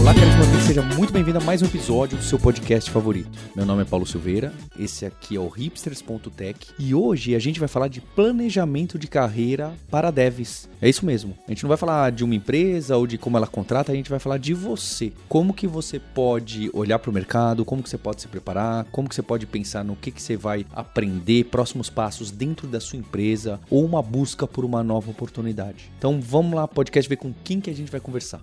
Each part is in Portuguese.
Olá, caro amigo, seja muito bem-vindo a mais um episódio do seu podcast favorito. Meu nome é Paulo Silveira, esse aqui é o hipsters.tech e hoje a gente vai falar de planejamento de carreira para devs. É isso mesmo. A gente não vai falar de uma empresa ou de como ela contrata, a gente vai falar de você. Como que você pode olhar para o mercado, como que você pode se preparar, como que você pode pensar no que que você vai aprender, próximos passos dentro da sua empresa ou uma busca por uma nova oportunidade. Então vamos lá, podcast, ver com quem que a gente vai conversar.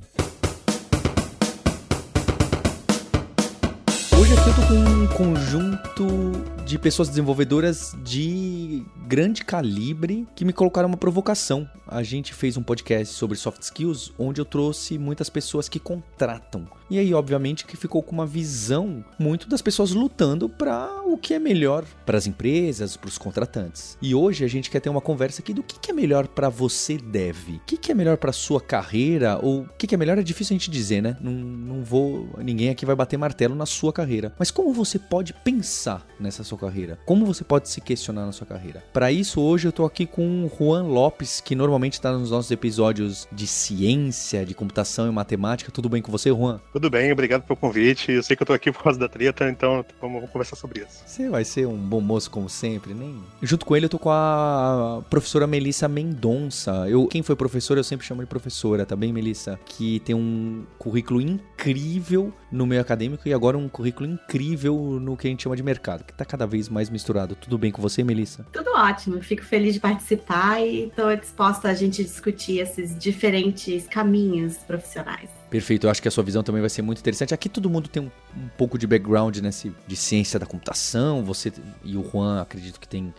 Hoje aqui eu com um conjunto de pessoas desenvolvedoras de grande calibre que me colocaram uma provocação. A gente fez um podcast sobre soft skills onde eu trouxe muitas pessoas que contratam. E aí, obviamente, que ficou com uma visão muito das pessoas lutando para o que é melhor para as empresas, para os contratantes. E hoje a gente quer ter uma conversa aqui do que, é melhor para você deve. O que, é melhor para sua carreira ou o que, que é melhor é difícil a gente dizer, né? Não, não vou, ninguém aqui vai bater martelo na sua carreira. Mas como você pode pensar nessa sua carreira? Como você pode se questionar na sua carreira? Para isso, hoje eu tô aqui com o Juan Lopes, que normalmente está nos nossos episódios de ciência, de computação e matemática. Tudo bem com você, Juan? Tudo bem, obrigado pelo convite. Eu sei que eu tô aqui por causa da treta, então vamos conversar sobre isso. Você vai ser um bom moço como sempre, nem. Junto com ele eu tô com a professora Melissa Mendonça. Eu, quem foi professora, eu sempre chamo de professora, tá bem, Melissa? Que tem um currículo incrível no meio acadêmico e agora um currículo incrível no que a gente chama de mercado, que tá cada vez mais misturado. Tudo bem com você, Melissa? Tudo ótimo. Fico feliz de participar e estou disposta a gente discutir esses diferentes caminhos profissionais. Perfeito, eu acho que a sua visão também vai ser muito interessante. Aqui todo mundo tem um, um pouco de background nesse, de ciência da computação. Você e o Juan, acredito que tem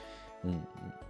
um,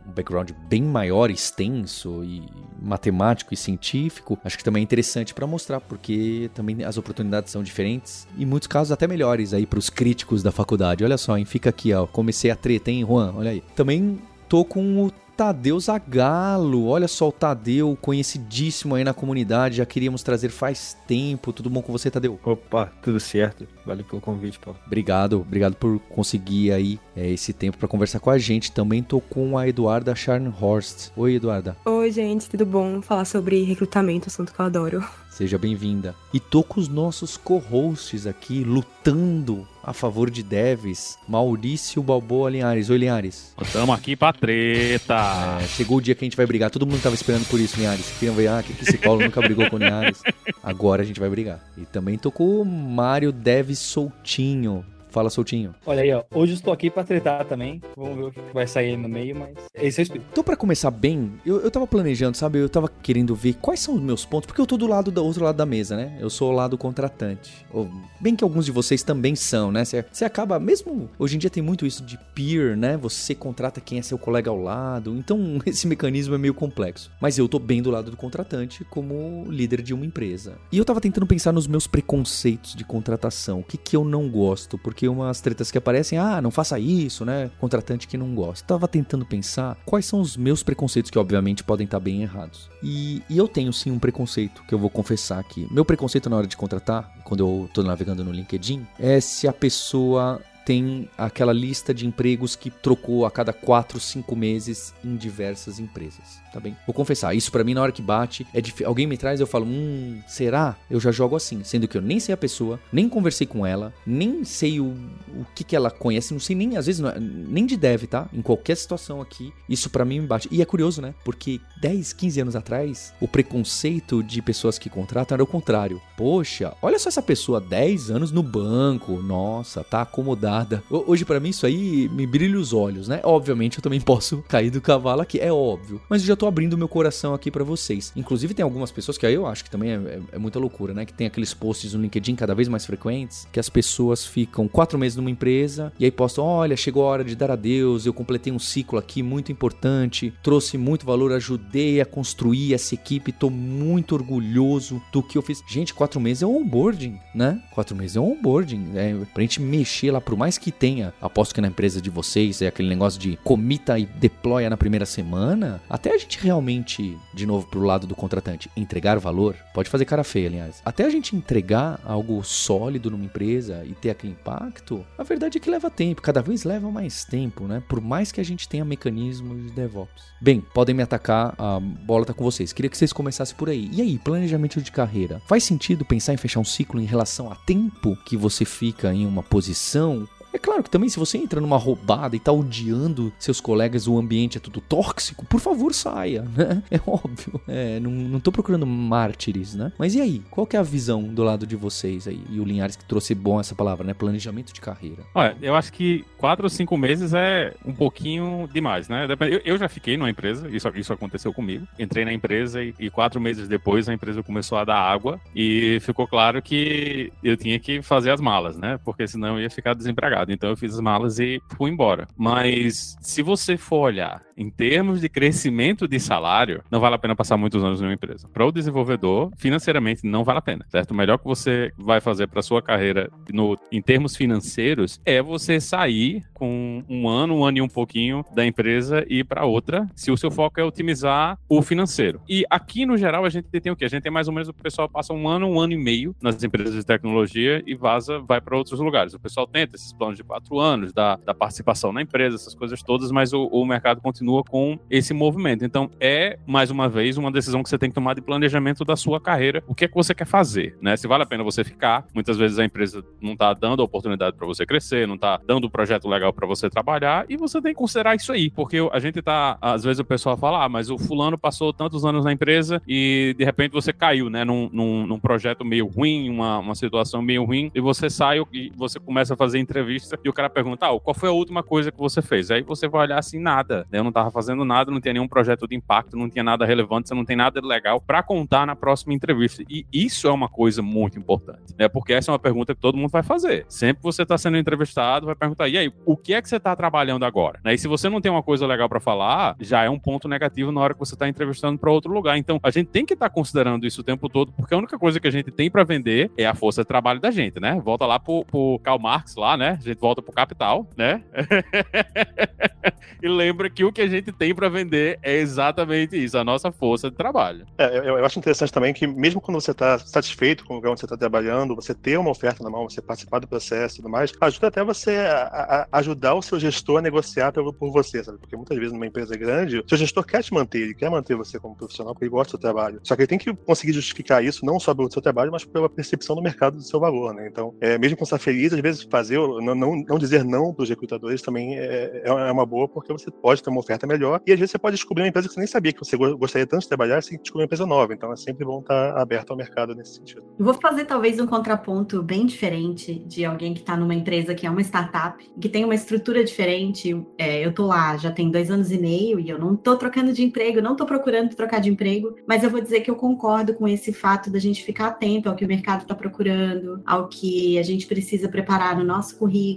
um background bem maior, extenso e matemático e científico, acho que também é interessante para mostrar, porque também as oportunidades são diferentes e em muitos casos até melhores aí para os críticos da faculdade. Olha só, hein? fica aqui, ó, comecei a treta, hein, Juan? Olha aí. Também tô com o Tadeu Zagalo. Olha só o Tadeu, conhecidíssimo aí na comunidade. Já queríamos trazer faz tempo. Tudo bom com você, Tadeu? Opa, tudo certo. Valeu pelo convite, Paulo. Obrigado, obrigado por conseguir aí é, esse tempo para conversar com a gente. Também tô com a Eduarda Scharnhorst. Oi, Eduarda. Oi, gente, tudo bom? Falar sobre recrutamento, assunto que eu adoro. Seja bem-vinda. E tô com os nossos co-hosts aqui, lutando a favor de devs, Maurício Balboa Linhares. Oi, Linhares. Estamos aqui pra treta. É, chegou o dia que a gente vai brigar. Todo mundo tava esperando por isso, Linhares. Queriam ver, ah, que esse Paulo nunca brigou com o Linhares. Agora a gente vai brigar. E também tô com o Mário Deves Soltinho. Fala, Soltinho. Olha aí, ó. Hoje estou aqui pra tretar também. Vamos ver o que vai sair no meio, mas esse é o espírito. Então, pra começar bem, eu, eu tava planejando, sabe? Eu tava querendo ver quais são os meus pontos, porque eu tô do lado do outro lado da mesa, né? Eu sou o lado contratante. Ou, bem que alguns de vocês também são, né? Você acaba, mesmo hoje em dia tem muito isso de peer, né? Você contrata quem é seu colega ao lado. Então, esse mecanismo é meio complexo. Mas eu tô bem do lado do contratante como líder de uma empresa. E eu tava tentando pensar nos meus preconceitos de contratação. O que que eu não gosto? Porque umas tretas que aparecem, ah, não faça isso, né? Contratante que não gosta. Tava tentando pensar quais são os meus preconceitos, que obviamente podem estar bem errados. E, e eu tenho sim um preconceito que eu vou confessar aqui. Meu preconceito na hora de contratar, quando eu tô navegando no LinkedIn, é se a pessoa tem aquela lista de empregos que trocou a cada 4, 5 meses em diversas empresas, tá bem? Vou confessar, isso para mim na hora que bate, é difícil. Alguém me traz, eu falo, hum, será? Eu já jogo assim, sendo que eu nem sei a pessoa, nem conversei com ela, nem sei o, o que que ela conhece, não sei nem, às vezes, é, nem de dev, tá? Em qualquer situação aqui, isso para mim me bate. E é curioso, né? Porque 10, 15 anos atrás, o preconceito de pessoas que contratam era o contrário. Poxa, olha só essa pessoa, 10 anos no banco, nossa, tá acomodada Hoje, para mim, isso aí me brilha os olhos, né? Obviamente, eu também posso cair do cavalo aqui, é óbvio. Mas eu já tô abrindo meu coração aqui para vocês. Inclusive, tem algumas pessoas que aí eu acho que também é, é, é, muita loucura, né? Que tem aqueles posts no LinkedIn cada vez mais frequentes, que as pessoas ficam quatro meses numa empresa e aí postam: olha, chegou a hora de dar adeus, eu completei um ciclo aqui muito importante, trouxe muito valor, ajudei a construir essa equipe, tô muito orgulhoso do que eu fiz. Gente, quatro meses é onboarding, né? Quatro meses é onboarding, é pra gente mexer lá pro mais mais que tenha, aposto que na empresa de vocês é aquele negócio de comita e deploya na primeira semana, até a gente realmente, de novo pro lado do contratante, entregar valor, pode fazer cara feia, aliás. Até a gente entregar algo sólido numa empresa e ter aquele impacto, a verdade é que leva tempo, cada vez leva mais tempo, né? Por mais que a gente tenha mecanismos de DevOps. Bem, podem me atacar, a bola tá com vocês. Queria que vocês começassem por aí. E aí, planejamento de carreira. Faz sentido pensar em fechar um ciclo em relação a tempo que você fica em uma posição é claro que também se você entra numa roubada e tá odiando seus colegas, o ambiente é tudo tóxico, por favor saia, né? É óbvio. É, não, não tô procurando mártires, né? Mas e aí? Qual que é a visão do lado de vocês aí? E o Linhares que trouxe bom essa palavra, né? Planejamento de carreira. Olha, eu acho que quatro ou cinco meses é um pouquinho demais, né? Eu, eu já fiquei numa empresa, isso, isso aconteceu comigo. Entrei na empresa e, e quatro meses depois a empresa começou a dar água e ficou claro que eu tinha que fazer as malas, né? Porque senão eu ia ficar desempregado. Então eu fiz as malas e fui embora. Mas se você for olhar em termos de crescimento de salário, não vale a pena passar muitos anos numa empresa. Para o desenvolvedor, financeiramente não vale a pena, certo? O melhor que você vai fazer para sua carreira no, em termos financeiros é você sair com um ano, um ano e um pouquinho da empresa e ir para outra, se o seu foco é otimizar o financeiro. E aqui no geral a gente tem o quê? A gente tem mais ou menos o pessoal passa um ano, um ano e meio nas empresas de tecnologia e vaza, vai para outros lugares. O pessoal tenta esses planos de quatro anos, da, da participação na empresa, essas coisas todas, mas o, o mercado continua com esse movimento. Então, é, mais uma vez, uma decisão que você tem que tomar de planejamento da sua carreira. O que é que você quer fazer, né? Se vale a pena você ficar, muitas vezes a empresa não está dando a oportunidade para você crescer, não está dando um projeto legal para você trabalhar, e você tem que considerar isso aí, porque a gente tá, às vezes o pessoal fala, ah, mas o fulano passou tantos anos na empresa e de repente você caiu, né, num, num, num projeto meio ruim, uma, uma situação meio ruim, e você sai e você começa a fazer entrevista e o cara pergunta, ah, qual foi a última coisa que você fez? Aí você vai olhar assim, nada. Eu não tava fazendo nada, não tinha nenhum projeto de impacto, não tinha nada relevante, você não tem nada legal para contar na próxima entrevista. E isso é uma coisa muito importante, né? Porque essa é uma pergunta que todo mundo vai fazer. Sempre você tá sendo entrevistado, vai perguntar, e aí, o que é que você tá trabalhando agora? Né? E se você não tem uma coisa legal para falar, já é um ponto negativo na hora que você tá entrevistando para outro lugar. Então, a gente tem que estar tá considerando isso o tempo todo, porque a única coisa que a gente tem para vender é a força de trabalho da gente, né? Volta lá pro, pro Karl Marx lá, né? Gente volta pro capital, né? e lembra que o que a gente tem para vender é exatamente isso, a nossa força de trabalho. É, eu, eu acho interessante também que mesmo quando você está satisfeito com o lugar onde você está trabalhando, você ter uma oferta na mão, você participar do processo e tudo mais, ajuda até você a, a ajudar o seu gestor a negociar por, por você, sabe? Porque muitas vezes numa empresa grande, o seu gestor quer te manter, ele quer manter você como profissional porque ele gosta do seu trabalho. Só que ele tem que conseguir justificar isso não só pelo seu trabalho, mas pela percepção do mercado do seu valor, né? Então, é, mesmo quando você está feliz, às vezes fazer, não, não, não dizer não para os recrutadores também é, é, é uma boa, porque você pode ter uma oferta melhor e às vezes você pode descobrir uma empresa que você nem sabia que você gostaria tanto de trabalhar, você descobrir uma empresa nova. Então é sempre bom estar aberto ao mercado nesse sentido. vou fazer talvez um contraponto bem diferente de alguém que está numa empresa que é uma startup, que tem uma estrutura diferente. É, eu tô lá já tem dois anos e meio e eu não tô trocando de emprego, não tô procurando trocar de emprego, mas eu vou dizer que eu concordo com esse fato da gente ficar atento ao que o mercado está procurando, ao que a gente precisa preparar no nosso currículo.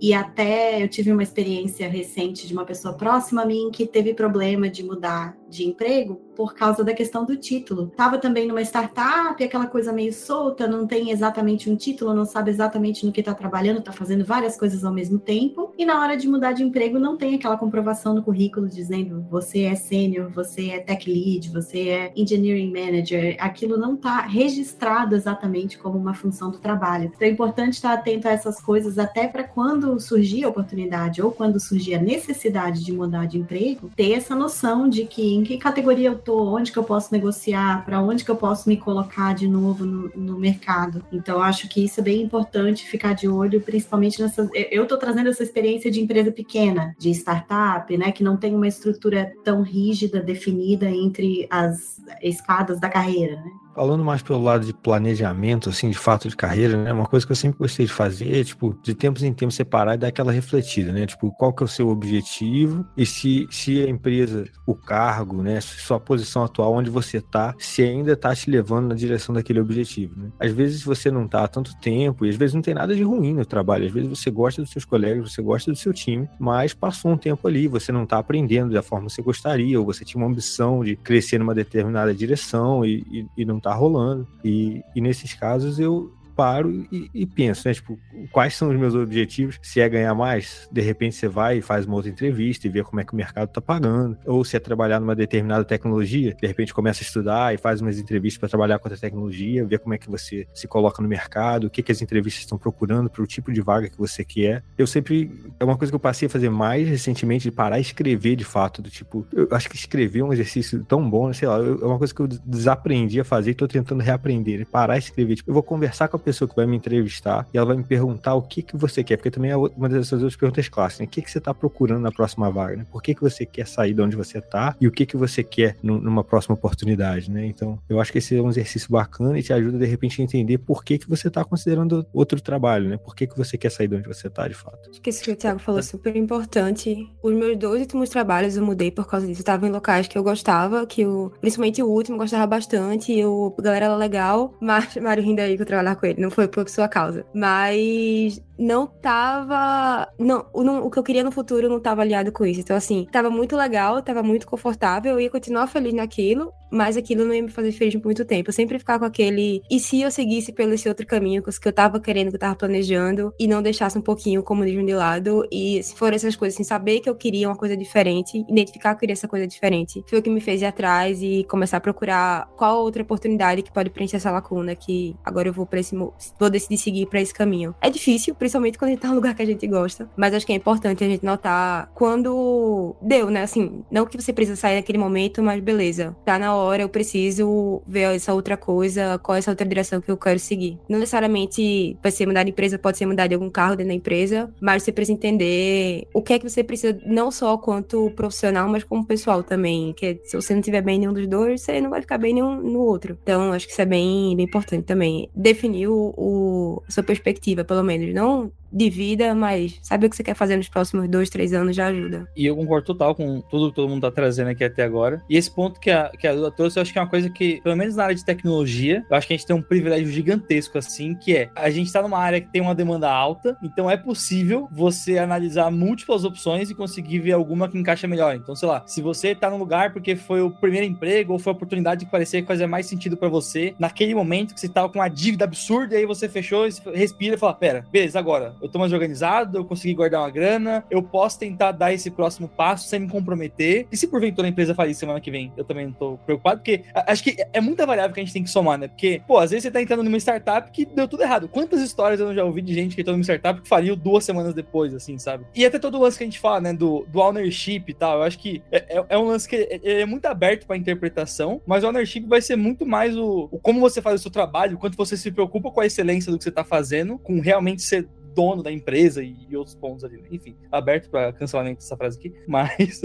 E até eu tive uma experiência recente de uma pessoa próxima a mim que teve problema de mudar de emprego por causa da questão do título. Tava também numa startup, aquela coisa meio solta, não tem exatamente um título, não sabe exatamente no que está trabalhando, está fazendo várias coisas ao mesmo tempo. E na hora de mudar de emprego, não tem aquela comprovação no currículo dizendo você é sênior, você é tech lead, você é engineering manager. Aquilo não está registrado exatamente como uma função do trabalho. Então é importante estar atento a essas coisas até para quando surgir a oportunidade ou quando surgir a necessidade de mudar de emprego, ter essa noção de que em que categoria eu tô, onde que eu posso negociar, para onde que eu posso me colocar de novo no, no, mercado. Então, acho que isso é bem importante ficar de olho, principalmente nessas. Eu estou trazendo essa experiência de empresa pequena, de startup, né, que não tem uma estrutura tão rígida, definida entre as escadas da carreira, né? Falando mais pelo lado de planejamento, assim, de fato de carreira, né? Uma coisa que eu sempre gostei de fazer é, tipo, de tempos em tempos separar e dar aquela refletida, né? Tipo, qual que é o seu objetivo e se, se a empresa, o cargo, né? Sua posição atual, onde você tá, se ainda tá te levando na direção daquele objetivo, né? Às vezes você não tá há tanto tempo e às vezes não tem nada de ruim no trabalho. Às vezes você gosta dos seus colegas, você gosta do seu time, mas passou um tempo ali, você não tá aprendendo da forma que você gostaria ou você tinha uma ambição de crescer numa determinada direção e, e, e não tá tá rolando. E, e nesses casos eu paro e, e penso, né? Tipo, quais são os meus objetivos? Se é ganhar mais, de repente você vai e faz uma outra entrevista e vê como é que o mercado tá pagando. Ou se é trabalhar numa determinada tecnologia, de repente começa a estudar e faz umas entrevistas para trabalhar com outra tecnologia, ver como é que você se coloca no mercado, o que, que as entrevistas estão procurando para o tipo de vaga que você quer. Eu sempre. É uma coisa que eu passei a fazer mais recentemente, de parar e escrever de fato, do tipo. Eu acho que escrever é um exercício tão bom, né? sei lá, é uma coisa que eu desaprendi a fazer e tô tentando reaprender. Né? Parar e escrever. Tipo, eu vou conversar com a pessoa que vai me entrevistar e ela vai me perguntar o que, que você quer, porque também é uma dessas outras perguntas clássicas, né? O que, que você tá procurando na próxima vaga, né? Por que, que você quer sair de onde você tá e o que, que você quer numa próxima oportunidade, né? Então, eu acho que esse é um exercício bacana e te ajuda, de repente, a entender por que, que você tá considerando outro trabalho, né? Por que, que você quer sair de onde você tá, de fato. Acho que isso que o Thiago falou é super importante. Os meus dois últimos trabalhos eu mudei por causa disso. Eu tava em locais que eu gostava, que eu, principalmente o último, eu gostava bastante, e o, a galera era legal, mas Mário rindo aí que eu trabalhar com ele, não foi por sua causa. Mas não tava. Não, não, o que eu queria no futuro não tava aliado com isso. Então, assim, tava muito legal, tava muito confortável, eu ia continuar feliz naquilo, mas aquilo não ia me fazer feliz por muito tempo. Eu sempre ficava com aquele. E se eu seguisse pelo esse outro caminho que eu tava querendo, que eu tava planejando, e não deixasse um pouquinho o comunismo de lado, e se for essas coisas, assim, saber que eu queria uma coisa diferente, identificar que eu queria essa coisa diferente, foi o que me fez ir atrás e começar a procurar qual outra oportunidade que pode preencher essa lacuna que agora eu vou para esse. vou decidir seguir para esse caminho. É difícil, principalmente quando a gente tá num lugar que a gente gosta. Mas acho que é importante a gente notar quando deu, né? Assim, não que você precisa sair naquele momento, mas beleza. Tá na hora, eu preciso ver essa outra coisa, qual é essa outra direção que eu quero seguir. Não necessariamente vai ser mudar de empresa, pode ser mudar de algum carro dentro da empresa, mas você precisa entender o que é que você precisa, não só quanto profissional, mas como pessoal também. Que se você não tiver bem nenhum dos dois, você não vai ficar bem nenhum no outro. Então, acho que isso é bem, bem importante também. Definir o, o a sua perspectiva, pelo menos. Não don't. De vida, mas saber o que você quer fazer nos próximos dois, três anos já ajuda. E eu concordo total com tudo que todo mundo tá trazendo aqui até agora. E esse ponto que a, que a trouxe, eu acho que é uma coisa que, pelo menos na área de tecnologia, eu acho que a gente tem um privilégio gigantesco, assim, que é a gente tá numa área que tem uma demanda alta, então é possível você analisar múltiplas opções e conseguir ver alguma que encaixa melhor. Então, sei lá, se você tá num lugar porque foi o primeiro emprego ou foi a oportunidade que parecia que fazia mais sentido para você, naquele momento que você tava com uma dívida absurda e aí você fechou, respira e fala: pera, beleza, agora eu tô mais organizado, eu consegui guardar uma grana, eu posso tentar dar esse próximo passo sem me comprometer. E se porventura a empresa falir semana que vem, eu também não tô preocupado, porque acho que é muita variável que a gente tem que somar, né? Porque, pô, às vezes você tá entrando numa startup que deu tudo errado. Quantas histórias eu já ouvi de gente que entrou numa startup que faliu duas semanas depois, assim, sabe? E até todo o lance que a gente fala, né, do, do ownership e tal, eu acho que é, é, é um lance que é, é muito aberto pra interpretação, mas o ownership vai ser muito mais o, o como você faz o seu trabalho, o quanto você se preocupa com a excelência do que você tá fazendo, com realmente ser dono da empresa e, e outros pontos ali. Né? Enfim, aberto para cancelamento dessa frase aqui. Mas.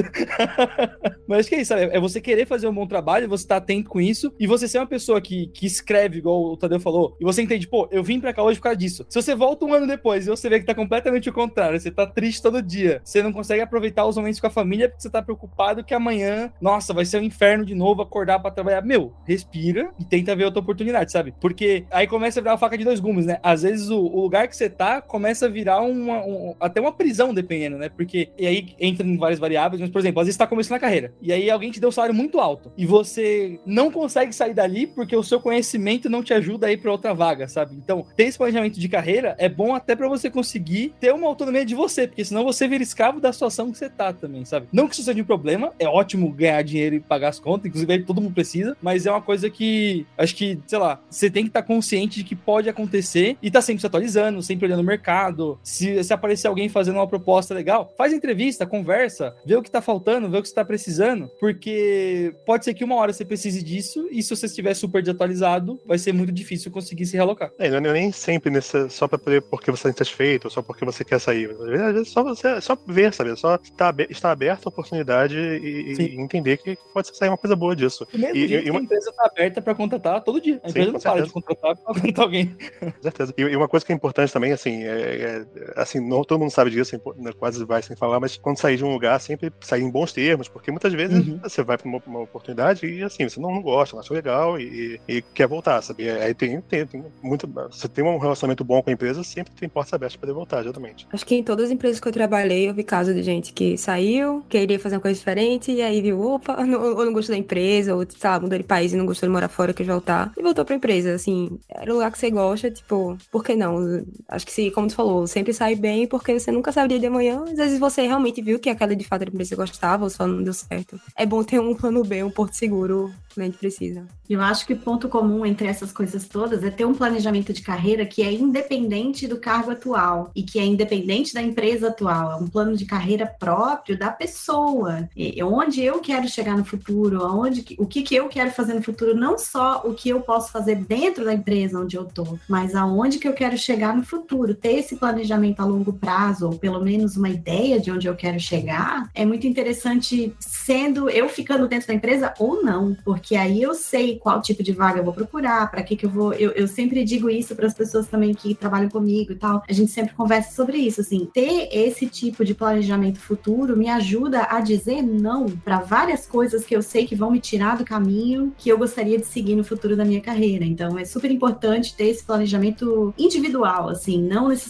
mas que é isso, sabe? É você querer fazer um bom trabalho, você tá atento com isso, e você ser uma pessoa que, que escreve, igual o Tadeu falou, e você entende, pô, eu vim pra cá hoje por causa disso. Se você volta um ano depois e você vê que tá completamente o contrário, você tá triste todo dia, você não consegue aproveitar os momentos com a família porque você tá preocupado que amanhã, nossa, vai ser um inferno de novo acordar para trabalhar. Meu, respira e tenta ver outra oportunidade, sabe? Porque aí começa a virar uma faca de dois gumes, né? Às vezes o, o lugar que você tá começa a virar uma, um, até uma prisão, dependendo, né? Porque e aí entra em várias variáveis, mas, por exemplo, às vezes você tá começando a carreira e aí alguém te deu um salário muito alto e você não consegue sair dali porque o seu conhecimento não te ajuda a ir para outra vaga, sabe? Então, ter esse planejamento de carreira é bom até para você conseguir ter uma autonomia de você, porque senão você vira escravo da situação que você tá também, sabe? Não que isso seja um problema, é ótimo ganhar dinheiro e pagar as contas, inclusive todo mundo precisa, mas é uma coisa que acho que, sei lá, você tem que estar tá consciente de que pode acontecer e tá sempre se atualizando, sempre olhando o mercado, se, se aparecer alguém fazendo uma proposta legal, faz entrevista, conversa, vê o que tá faltando, vê o que você tá precisando, porque pode ser que uma hora você precise disso e se você estiver super desatualizado, vai ser muito difícil conseguir se realocar. É, não é nem sempre nesse, só pra poder, porque você está insatisfeito, ou só porque você quer sair. Às vezes só você só ver, sabe? Só estar, estar aberto à oportunidade e, e, entender que pode sair uma coisa boa disso. Do mesmo e, e uma... a empresa está aberta para contratar todo dia. A empresa Sim, não para de contratar para contratar alguém. Com certeza. E, e, uma coisa que é importante também, assim, é, é, é, assim, não, todo mundo sabe disso, né, quase vai sem falar, mas quando sair de um lugar, sempre sair em bons termos, porque muitas vezes uhum. você vai para uma, uma, oportunidade e assim, você não, não gosta, não acha legal e, e, quer voltar, sabe? Aí tem, tem, tem muito. Você tem um relacionamento bom com a empresa, sempre tem portas abertas para poder voltar, geralmente. Acho que em todas as empresas que eu trabalhei, eu vi casos de gente que saiu, queria fazer uma coisa diferente, e aí viu, opa, não, ou não gostou da empresa, ou, lá, mudou de país e não gostou de morar fora, quer voltar, e voltou pra empresa, assim, era o lugar que você gosta, tipo, por que não? Acho que se, como tu falou, sempre sai bem, porque você nunca sabe o dia de amanhã, às vezes você realmente viu que aquela de fato era empresa que você gostava, ou só não deu certo. É bom ter um plano B, um porto seguro, quando a gente precisa. Eu acho que ponto comum entre essas coisas todas é ter um planejamento de carreira que é independente do cargo atual e que é independente da empresa atual. É um plano de carreira próprio da pessoa. E onde eu quero chegar no futuro, aonde, o que, que eu quero fazer no futuro, não só o que eu posso fazer dentro da empresa onde eu tô, mas aonde que eu quero chegar no futuro. Ter esse planejamento a longo prazo, ou pelo menos uma ideia de onde eu quero chegar, é muito interessante sendo eu ficando dentro da empresa ou não, porque aí eu sei qual tipo de vaga eu vou procurar, para que que eu vou. Eu, eu sempre digo isso para as pessoas também que trabalham comigo e tal. A gente sempre conversa sobre isso, assim, ter esse tipo de planejamento futuro me ajuda a dizer não para várias coisas que eu sei que vão me tirar do caminho que eu gostaria de seguir no futuro da minha carreira. Então, é super importante ter esse planejamento individual, assim, não necessariamente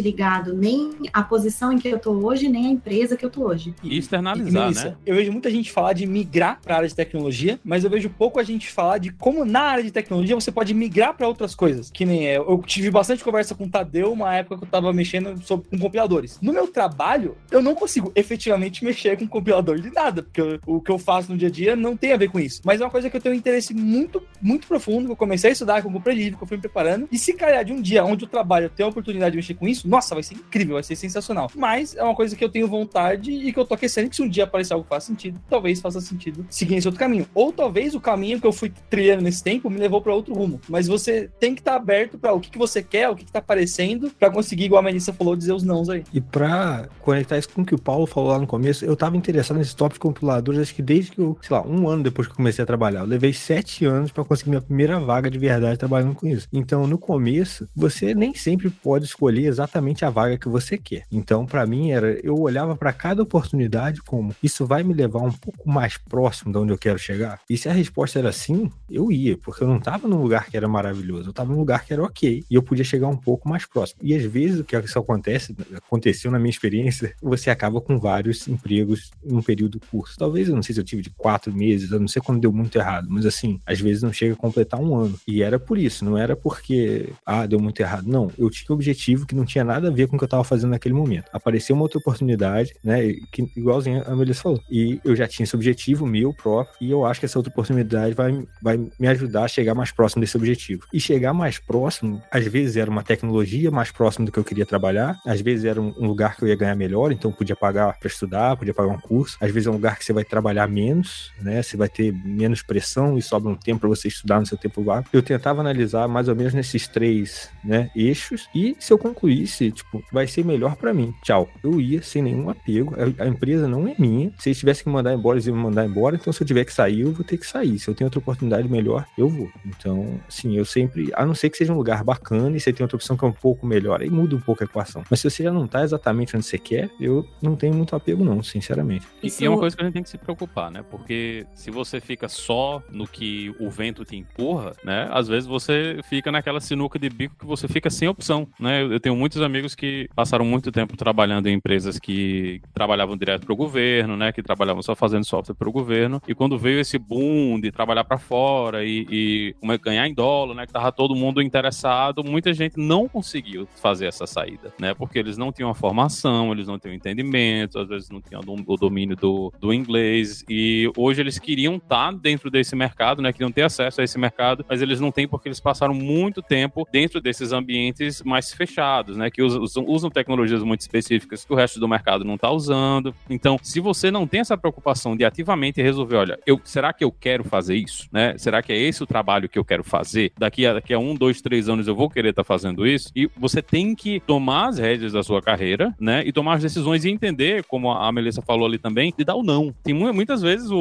ligado nem à posição em que eu tô hoje, nem à empresa que eu tô hoje. E externalizar, e, né? Eu vejo muita gente falar de migrar para a área de tecnologia, mas eu vejo pouco a gente falar de como na área de tecnologia você pode migrar para outras coisas. Que nem é, eu tive bastante conversa com o Tadeu, uma época que eu tava mexendo sobre, com compiladores. No meu trabalho, eu não consigo efetivamente mexer com compilador de nada, porque eu, o que eu faço no dia a dia não tem a ver com isso. Mas é uma coisa que eu tenho um interesse muito, muito profundo, que eu comecei a estudar, que eu comprei livro, que eu fui me preparando. E se calhar de um dia onde eu trabalho eu tenho a oportunidade de mexer com isso, nossa, vai ser incrível, vai ser sensacional. Mas é uma coisa que eu tenho vontade e que eu tô aquecendo que se um dia aparecer algo que faz sentido, talvez faça sentido seguir esse outro caminho. Ou talvez o caminho que eu fui trilhando nesse tempo me levou para outro rumo. Mas você tem que estar tá aberto para o que, que você quer, o que, que tá aparecendo, para conseguir, igual a Melissa falou, dizer os nãos aí. E para conectar isso com o que o Paulo falou lá no começo, eu tava interessado nesse top de compiladores, acho que desde que eu, sei lá, um ano depois que comecei a trabalhar. Eu levei sete anos para conseguir minha primeira vaga de verdade trabalhando com isso. Então, no começo, você nem sempre pode escolher exatamente a vaga que você quer. Então, para mim, era eu olhava para cada oportunidade como isso vai me levar um pouco mais próximo de onde eu quero chegar. E se a resposta era sim, eu ia, porque eu não tava num lugar que era maravilhoso, eu tava num lugar que era ok e eu podia chegar um pouco mais próximo. E às vezes o que isso acontece, aconteceu na minha experiência, você acaba com vários empregos em um período curto. Talvez, eu não sei se eu tive de quatro meses, eu não sei quando deu muito errado, mas assim, às vezes não chega a completar um ano. E era por isso, não era porque, ah, deu muito errado. Não, eu tinha um que não tinha nada a ver com o que eu tava fazendo naquele momento. Apareceu uma outra oportunidade, né, que, igualzinho a Melissa falou. E eu já tinha esse objetivo meu próprio, e eu acho que essa outra oportunidade vai, vai me ajudar a chegar mais próximo desse objetivo. E chegar mais próximo, às vezes era uma tecnologia mais próxima do que eu queria trabalhar, às vezes era um, lugar que eu ia ganhar melhor, então podia pagar para estudar, podia pagar um curso. Às vezes é um lugar que você vai trabalhar menos, né? Você vai ter menos pressão e sobra um tempo para você estudar no seu tempo vago. Eu tentava analisar mais ou menos nesses três, né, eixos e se eu concluísse, tipo, vai ser melhor para mim. Tchau. Eu ia sem nenhum apego. A, a, empresa não é minha. Se eles tivessem que mandar embora, eles iam me mandar embora. Então, se eu tiver que sair, eu vou ter que sair. Se eu tenho outra oportunidade melhor, eu vou. Então, assim, eu sempre, a não ser que seja um lugar bacana e você tem outra opção que é um pouco melhor, aí muda um pouco a equação. Mas se você já não tá exatamente onde você quer, eu não tenho muito apego, não, sinceramente. Isso... E é uma coisa que a gente tem que se preocupar, né? Porque se você fica só no que o vento te empurra, né? Às vezes você fica naquela sinuca de bico que você fica sem opção, né? Eu tenho muitos amigos que passaram muito tempo trabalhando em empresas que trabalhavam direto para o governo, né? Que trabalhavam só fazendo software para o governo. E quando veio esse boom de trabalhar para fora e, e ganhar em dólar, né? Que tava todo mundo interessado, muita gente não conseguiu fazer essa saída, né? Porque eles não tinham a formação, eles não tinham entendimento, às vezes não tinham o domínio do, do inglês. E hoje eles queriam estar tá dentro desse mercado, né? Queriam ter acesso a esse mercado, mas eles não têm porque eles passaram muito tempo dentro desses ambientes mais fechados, né? Que usam, usam tecnologias muito específicas que o resto do mercado não está usando. Então, se você não tem essa preocupação de ativamente resolver, olha, eu, será que eu quero fazer isso, né? Será que é esse o trabalho que eu quero fazer? Daqui a, daqui a um, dois, três anos eu vou querer estar tá fazendo isso. E você tem que tomar as rédeas da sua carreira, né? E tomar as decisões e entender, como a Melissa falou ali também, de dar o não. Tem muitas vezes o,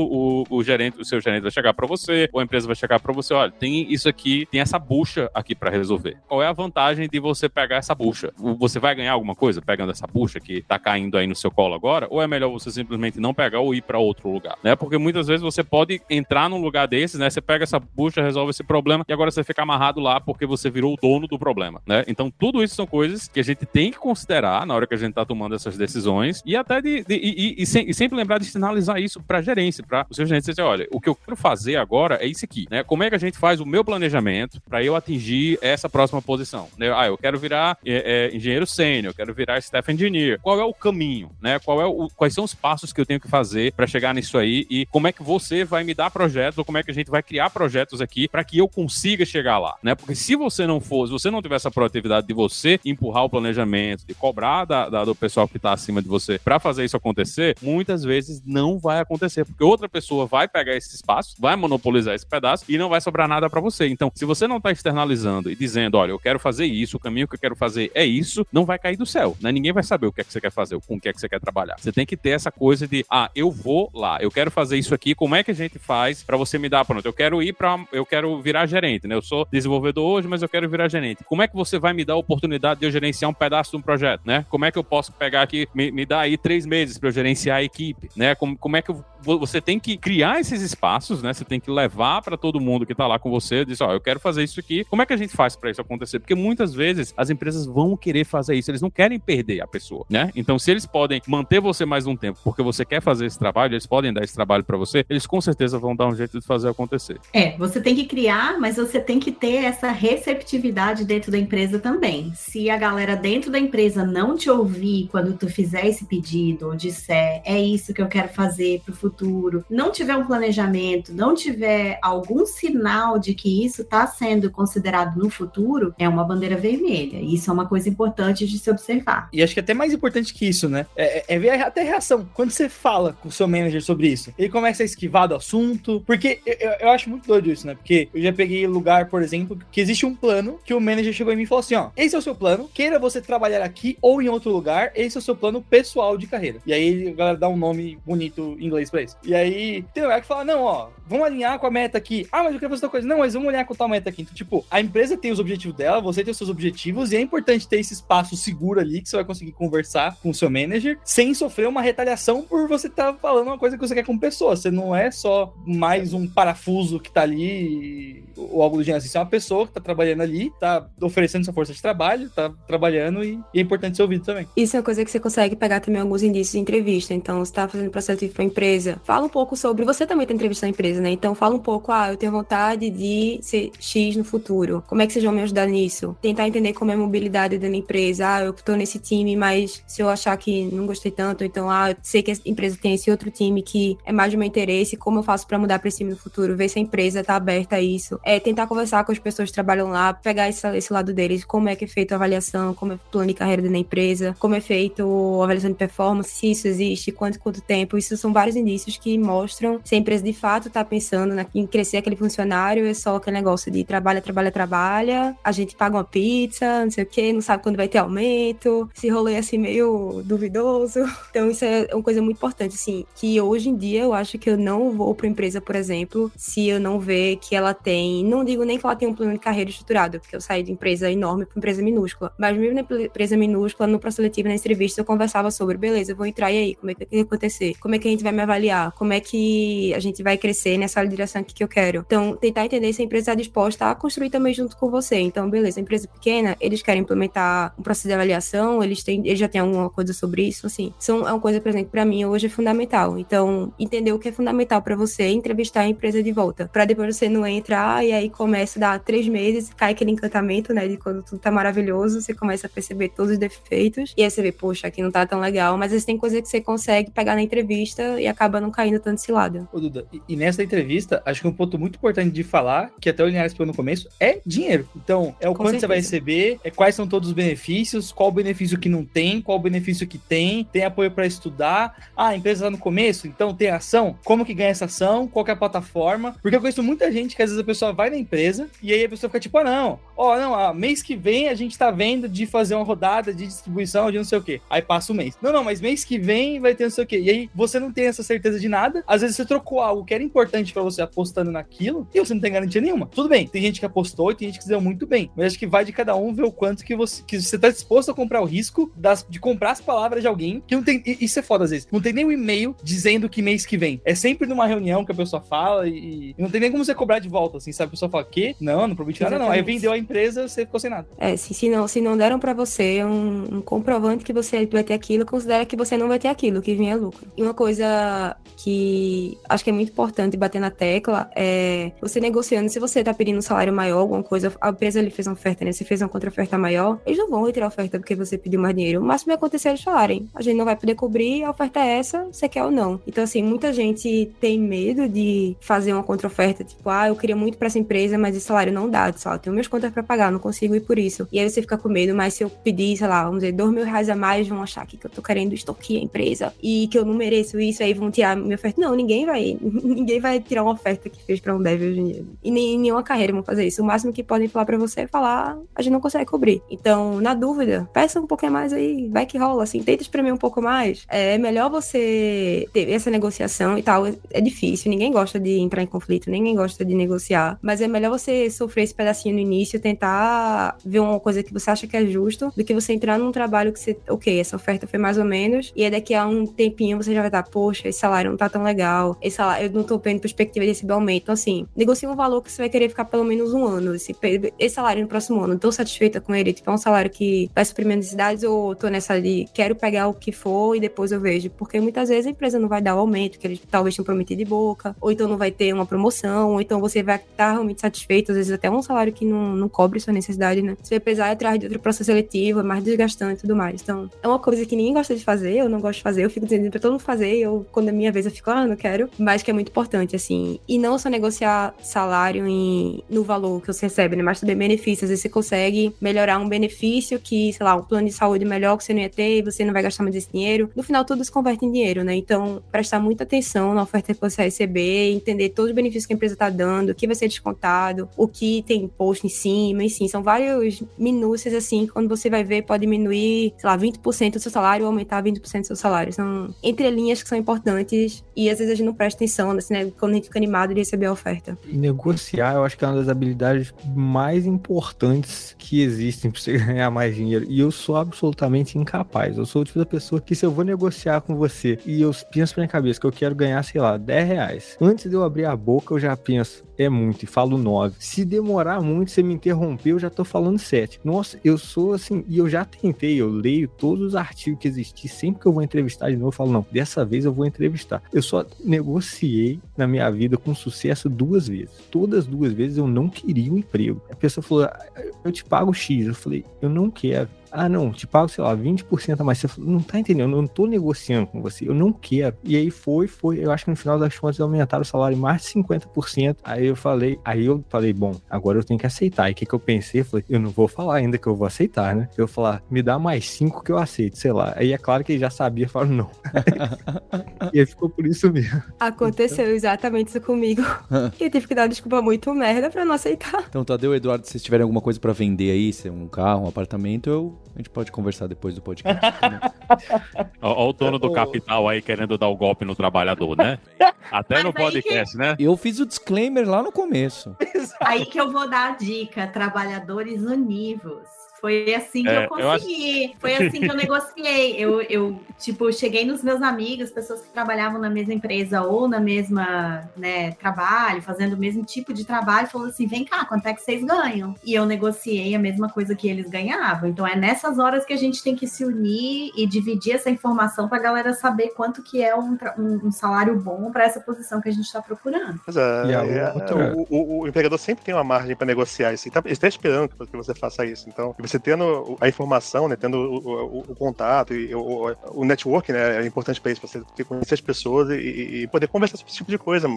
o, o gerente, o seu gerente vai chegar para você, ou a empresa vai chegar para você, olha, tem isso aqui, tem essa bucha aqui para resolver. Qual é a vantagem de você pegar essa bucha. Você vai ganhar alguma coisa pegando essa bucha que tá caindo aí no seu colo agora? Ou é melhor você simplesmente não pegar ou ir para outro lugar, né? Porque muitas vezes você pode entrar num lugar desses, né? Você pega essa bucha, resolve esse problema e agora você fica amarrado lá porque você virou o dono do problema, né? Então tudo isso são coisas que a gente tem que considerar na hora que a gente tá tomando essas decisões e até de, de e, e, e, sem, sempre lembrar de sinalizar isso para gerência, para o seu gerente dizer, olha, o que eu quero fazer agora é isso aqui, né? Como é que a gente faz o meu planejamento para eu atingir essa próxima posição? Né? Ah, eu quero virar é, é, engenheiro sênior, quero virar staff engineer. Qual é o caminho, né? Qual é o, quais são os passos que eu tenho que fazer para chegar nisso aí e como é que você vai me dar projetos ou como é que a gente vai criar projetos aqui para que eu consiga chegar lá, né? Porque se você não for, se você não tiver essa proatividade de você empurrar o planejamento, de cobrar da, da do pessoal que está acima de você para fazer isso acontecer, muitas vezes não vai acontecer, porque outra pessoa vai pegar esse espaço, vai monopolizar esse pedaço e não vai sobrar nada para você. Então, se você não está externalizando e dizendo, olha, eu quero fazer isso, o caminho que eu quero fazer é isso, não vai cair do céu, né? Ninguém vai saber o que é que você quer fazer, com o que é que você quer trabalhar. Você tem que ter essa coisa de, ah, eu vou lá, eu quero fazer isso aqui, como é que a gente faz para você me dar, pronto, eu quero ir para, eu quero virar gerente, né? Eu sou desenvolvedor hoje, mas eu quero virar gerente. Como é que você vai me dar a oportunidade de eu gerenciar um pedaço de um projeto, né? Como é que eu posso pegar aqui, me, me dar aí três meses para eu gerenciar a equipe, né? Como, como é que eu, você tem que criar esses espaços, né? Você tem que levar para todo mundo que tá lá com você, diz, ó, oh, eu quero fazer isso aqui. Como é que a gente faz para isso acontecer? Porque muitas vezes as empresas vão querer fazer isso, eles não querem perder a pessoa, né? Então, se eles podem manter você mais um tempo porque você quer fazer esse trabalho, eles podem dar esse trabalho para você, eles com certeza vão dar um jeito de fazer acontecer. É, você tem que criar, mas você tem que ter essa receptividade dentro da empresa também. Se a galera dentro da empresa não te ouvir quando tu fizer esse pedido ou disser é isso que eu quero fazer para o futuro, não tiver um planejamento, não tiver algum sinal de que isso está sendo considerado no futuro, é uma bandeira vermelha. Isso é uma coisa importante de se observar. E acho que até mais importante que isso, né? É, é ver até a reação. Quando você fala com o seu manager sobre isso, ele começa a esquivar do assunto. Porque eu, eu acho muito doido isso, né? Porque eu já peguei lugar, por exemplo, que existe um plano que o manager chegou em mim e falou assim: ó, esse é o seu plano, queira você trabalhar aqui ou em outro lugar, esse é o seu plano pessoal de carreira. E aí a galera dá um nome bonito em inglês pra E aí tem lugar que fala: não, ó, vamos alinhar com a meta aqui. Ah, mas eu quero fazer outra coisa. Não, mas vamos alinhar com tal meta aqui. Então, tipo, a empresa tem os objetivos dela, você tem os seus objetivos, e é importante ter esse espaço seguro ali que você vai conseguir conversar com o seu manager sem sofrer uma retaliação por você estar tá falando uma coisa que você quer como pessoa. Você não é só mais um parafuso que tá ali ou algo do gênero. Você é uma pessoa que tá trabalhando ali, tá oferecendo sua força de trabalho, tá trabalhando e, e é importante ser ouvido também. Isso é uma coisa que você consegue pegar também alguns indícios de entrevista. Então, você tá fazendo processo para empresa, fala um pouco sobre. Você também tá entrevistando a empresa, né? Então, fala um pouco, ah, eu tenho vontade de ser X no futuro. Como é que vocês vão me ajudar nisso? Tentar entender como é a mobilidade da empresa. Ah, eu tô nesse time, mas se eu achar que não gostei tanto, então, ah, eu sei que a empresa tem esse outro time que é mais do meu interesse, como eu faço para mudar para esse time no futuro? Ver se a empresa tá aberta a isso. É tentar conversar com as pessoas que trabalham lá, pegar esse, esse lado deles, como é que é feito a avaliação, como é o plano de carreira da empresa, como é feito a avaliação de performance, se isso existe, quanto quanto tempo. Isso são vários indícios que mostram se a empresa de fato está pensando em crescer aquele funcionário, é só aquele negócio de trabalha, trabalha, trabalha, a gente paga uma pizza, não sei o que, não sabe quando vai ter aumento, se rolê assim meio duvidoso. Então isso é uma coisa muito importante, assim, que hoje em dia eu acho que eu não vou para empresa, por exemplo, se eu não ver que ela tem, não digo nem que ela tem um plano de carreira estruturado, porque eu saí de empresa enorme para empresa minúscula, mas mesmo na empresa minúscula, no processo seletivo, na entrevista, eu conversava sobre, beleza, eu vou entrar e aí, como é que vai acontecer? Como é que a gente vai me avaliar? Como é que a gente vai crescer nessa direção que eu quero? Então, tentar entender se a empresa está disposta a construir também junto com você. Então, beleza, empresa pequena, eles querem implementar um processo de avaliação, eles têm, eles já têm alguma coisa sobre isso, assim. São, é uma coisa, por exemplo, para mim hoje é fundamental. Então, entender o que é fundamental para você, entrevistar a empresa de volta, para depois você não entrar e aí começa a dar três meses, cai aquele encantamento, né, de quando tudo tá maravilhoso, você começa a perceber todos os defeitos e aí você vê, poxa, aqui não tá tão legal, mas tem coisa que você consegue pegar na entrevista e acaba não caindo tanto lado. Ô, Duda, e, e nessa entrevista, acho que um ponto muito importante de falar, que até o Linhares falou no começo, é dinheiro. Então, é o Com quanto certeza. você vai receber, é quais são todos os benefícios, qual o benefício que não tem, qual o benefício que tem, tem apoio para estudar. Ah, a empresa tá no começo, então tem ação. Como que ganha essa ação? Qual é a plataforma? Porque eu conheço muita gente que às vezes a pessoa vai na empresa e aí a pessoa fica tipo, ah, não, ó, oh, não, ah, mês que vem a gente tá vendo de fazer uma rodada de distribuição de não sei o quê. Aí passa o mês. Não, não, mas mês que vem vai ter não sei o quê. E aí você não tem essa certeza certeza de nada. Às vezes você trocou algo que era importante pra você apostando naquilo e você não tem garantia nenhuma. Tudo bem, tem gente que apostou e tem gente que se deu muito bem. Mas acho que vai de cada um ver o quanto que você, que você tá disposto a comprar o risco das, de comprar as palavras de alguém que não tem. Isso é foda às vezes. Não tem nem um e-mail dizendo que mês que vem. É sempre numa reunião que a pessoa fala e, e não tem nem como você cobrar de volta, assim, sabe? A pessoa fala, que? Não, não prometi nada, não. Aí vendeu a empresa, você ficou sem nada. É, se, se, não, se não deram pra você um, um comprovante que você vai ter aquilo, considera que você não vai ter aquilo, que vinha lucro. E uma coisa que acho que é muito importante bater na tecla é você negociando, se você tá pedindo um salário maior, alguma coisa, a empresa lhe fez uma oferta, né? Você fez uma contra-oferta maior, eles não vão retirar a oferta porque você pediu mais dinheiro. O máximo que acontecer é eles falarem, a gente não vai poder cobrir, a oferta é essa, você quer ou não. Então, assim, muita gente tem medo de fazer uma contra-oferta, tipo, ah, eu queria muito pra essa empresa, mas esse salário não dá, sei lá, eu tenho meus contas pra pagar, não consigo ir por isso. E aí você fica com medo, mas se eu pedir, sei lá, vamos dizer, dois mil reais a mais, vão achar que eu tô querendo extorquir a empresa e que eu não mereço isso, aí vão tirar minha oferta. Não, ninguém vai, ninguém vai tirar uma oferta que fez pra um dev hoje em dia. E nem em nenhuma carreira vão fazer isso. O máximo que podem falar pra você é falar, a gente não consegue cobrir. Então, na dúvida, peça um pouquinho mais aí, vai que rola, assim, tenta espremer um pouco mais. É melhor você ter essa negociação e tal. É difícil, ninguém gosta de entrar em conflito, ninguém gosta de negociar. Mas é melhor você sofrer esse pedacinho no início, tentar ver uma coisa que você acha que é justo, do que você entrar num trabalho que você, ok, essa oferta foi mais ou menos, e aí daqui a um tempinho você já vai estar, poxa, esse salário não tá tão legal, esse salário, eu não tô vendo perspectiva de receber aumento. Então, assim, negocie um valor que você vai querer ficar pelo menos um ano. Esse, esse salário no próximo ano, tô satisfeita com ele, tipo, é um salário que vai suprir minhas necessidades, ou tô nessa de quero pegar o que for e depois eu vejo. Porque muitas vezes a empresa não vai dar o aumento que eles talvez tenham prometido de boca, ou então não vai ter uma promoção, ou então você vai estar realmente satisfeito, às vezes até um salário que não, não cobre sua necessidade, né? Você vai precisar ir atrás de outro processo seletivo, é mais desgastante e tudo mais. Então, é uma coisa que ninguém gosta de fazer, eu não gosto de fazer, eu fico dizendo pra todo mundo fazer, eu, quando é minha vez, eu fico, ah, não quero, mas que é muito importante, assim. E não só negociar salário em, no valor que você recebe, né? Mas também benefícios. Às vezes você consegue melhorar um benefício que, sei lá, um plano de saúde melhor que você não ia ter, e você não vai gastar mais esse dinheiro. No final, tudo se converte em dinheiro, né? Então, prestar muita atenção na oferta que você vai receber, entender todos os benefícios que a empresa tá dando, o que vai ser descontado, o que tem imposto em cima, e sim, são vários minúcias, assim, quando você vai ver, pode diminuir, sei lá, 20% do seu salário ou aumentar 20% do seu salário. São entrelinhas que são importantes e às vezes a gente não presta atenção, assim, né? Quando a gente fica animado de receber a oferta. Negociar, eu acho que é uma das habilidades mais importantes que existem pra você ganhar mais dinheiro. E eu sou absolutamente incapaz. Eu sou o tipo da pessoa que se eu vou negociar com você e eu penso pra minha cabeça que eu quero ganhar, sei lá, 10 reais. Antes de eu abrir a boca, eu já penso, é muito, e falo 9. Se demorar muito, você me interromper, eu já tô falando 7. Nossa, eu sou assim, e eu já tentei, eu leio todos os artigos que existem. Sempre que eu vou entrevistar de novo, eu falo, não, dessa vez eu vou entrevistar. Eu só negociei na minha vida com sucesso duas vezes. Todas as duas vezes eu não queria um emprego. A pessoa falou, "Ah, eu te pago X. Eu falei, eu não quero. Ah, não, te pago, sei lá, 20% a mais. Você falou, não tá entendendo, eu não tô negociando com você, eu não quero. E aí foi, foi, eu acho que no final das contas aumentaram o salário em mais de 50%. Aí eu falei, aí eu falei, bom, agora eu tenho que aceitar. E o que, que eu pensei? Eu falei, eu não vou falar ainda que eu vou aceitar, né? Eu vou falar, me dá mais 5 que eu aceito, sei lá. Aí é claro que ele já sabia, eu falo, não. e aí ficou por isso mesmo. Aconteceu exatamente isso comigo. e eu tive que dar uma desculpa muito merda pra não aceitar. Então, Tadeu, Eduardo, se vocês tiverem alguma coisa pra vender aí, se é um carro, um apartamento, eu, a gente pode conversar depois do podcast. ó o dono do capital aí querendo dar o golpe no trabalhador, né? Até Mas no aí que- podcast, né? eu fiz o disclaimer lá no começo. Aí que eu vou dar a dica: trabalhadores univos. Foi assim que É, eu eu acho- consegui. Foi assim que eu negociei. Eu, eu, tipo, cheguei nos meus amigos, pessoas que trabalhavam na mesma empresa ou na mesma, né, trabalho, fazendo o mesmo tipo de trabalho, falou assim: vem cá, quanto é que vocês ganham? E eu negociei a mesma coisa que eles ganhavam. Então é nessas horas que a gente tem que se unir e dividir essa informação para a galera saber quanto que é um, um- um salário bom para essa posição que a gente está procurando. Mas é, é, outra- o, o- o empregador sempre tem uma margem para negociar isso. Ele tá- ele está esperando que que você faça isso. Então, você tendo a informação, né, tendo o, o- o contato e o, o network, né, é importante para isso, pra você ter- conhecer as pessoas e, e poder conversar sobre esse tipo de coisa.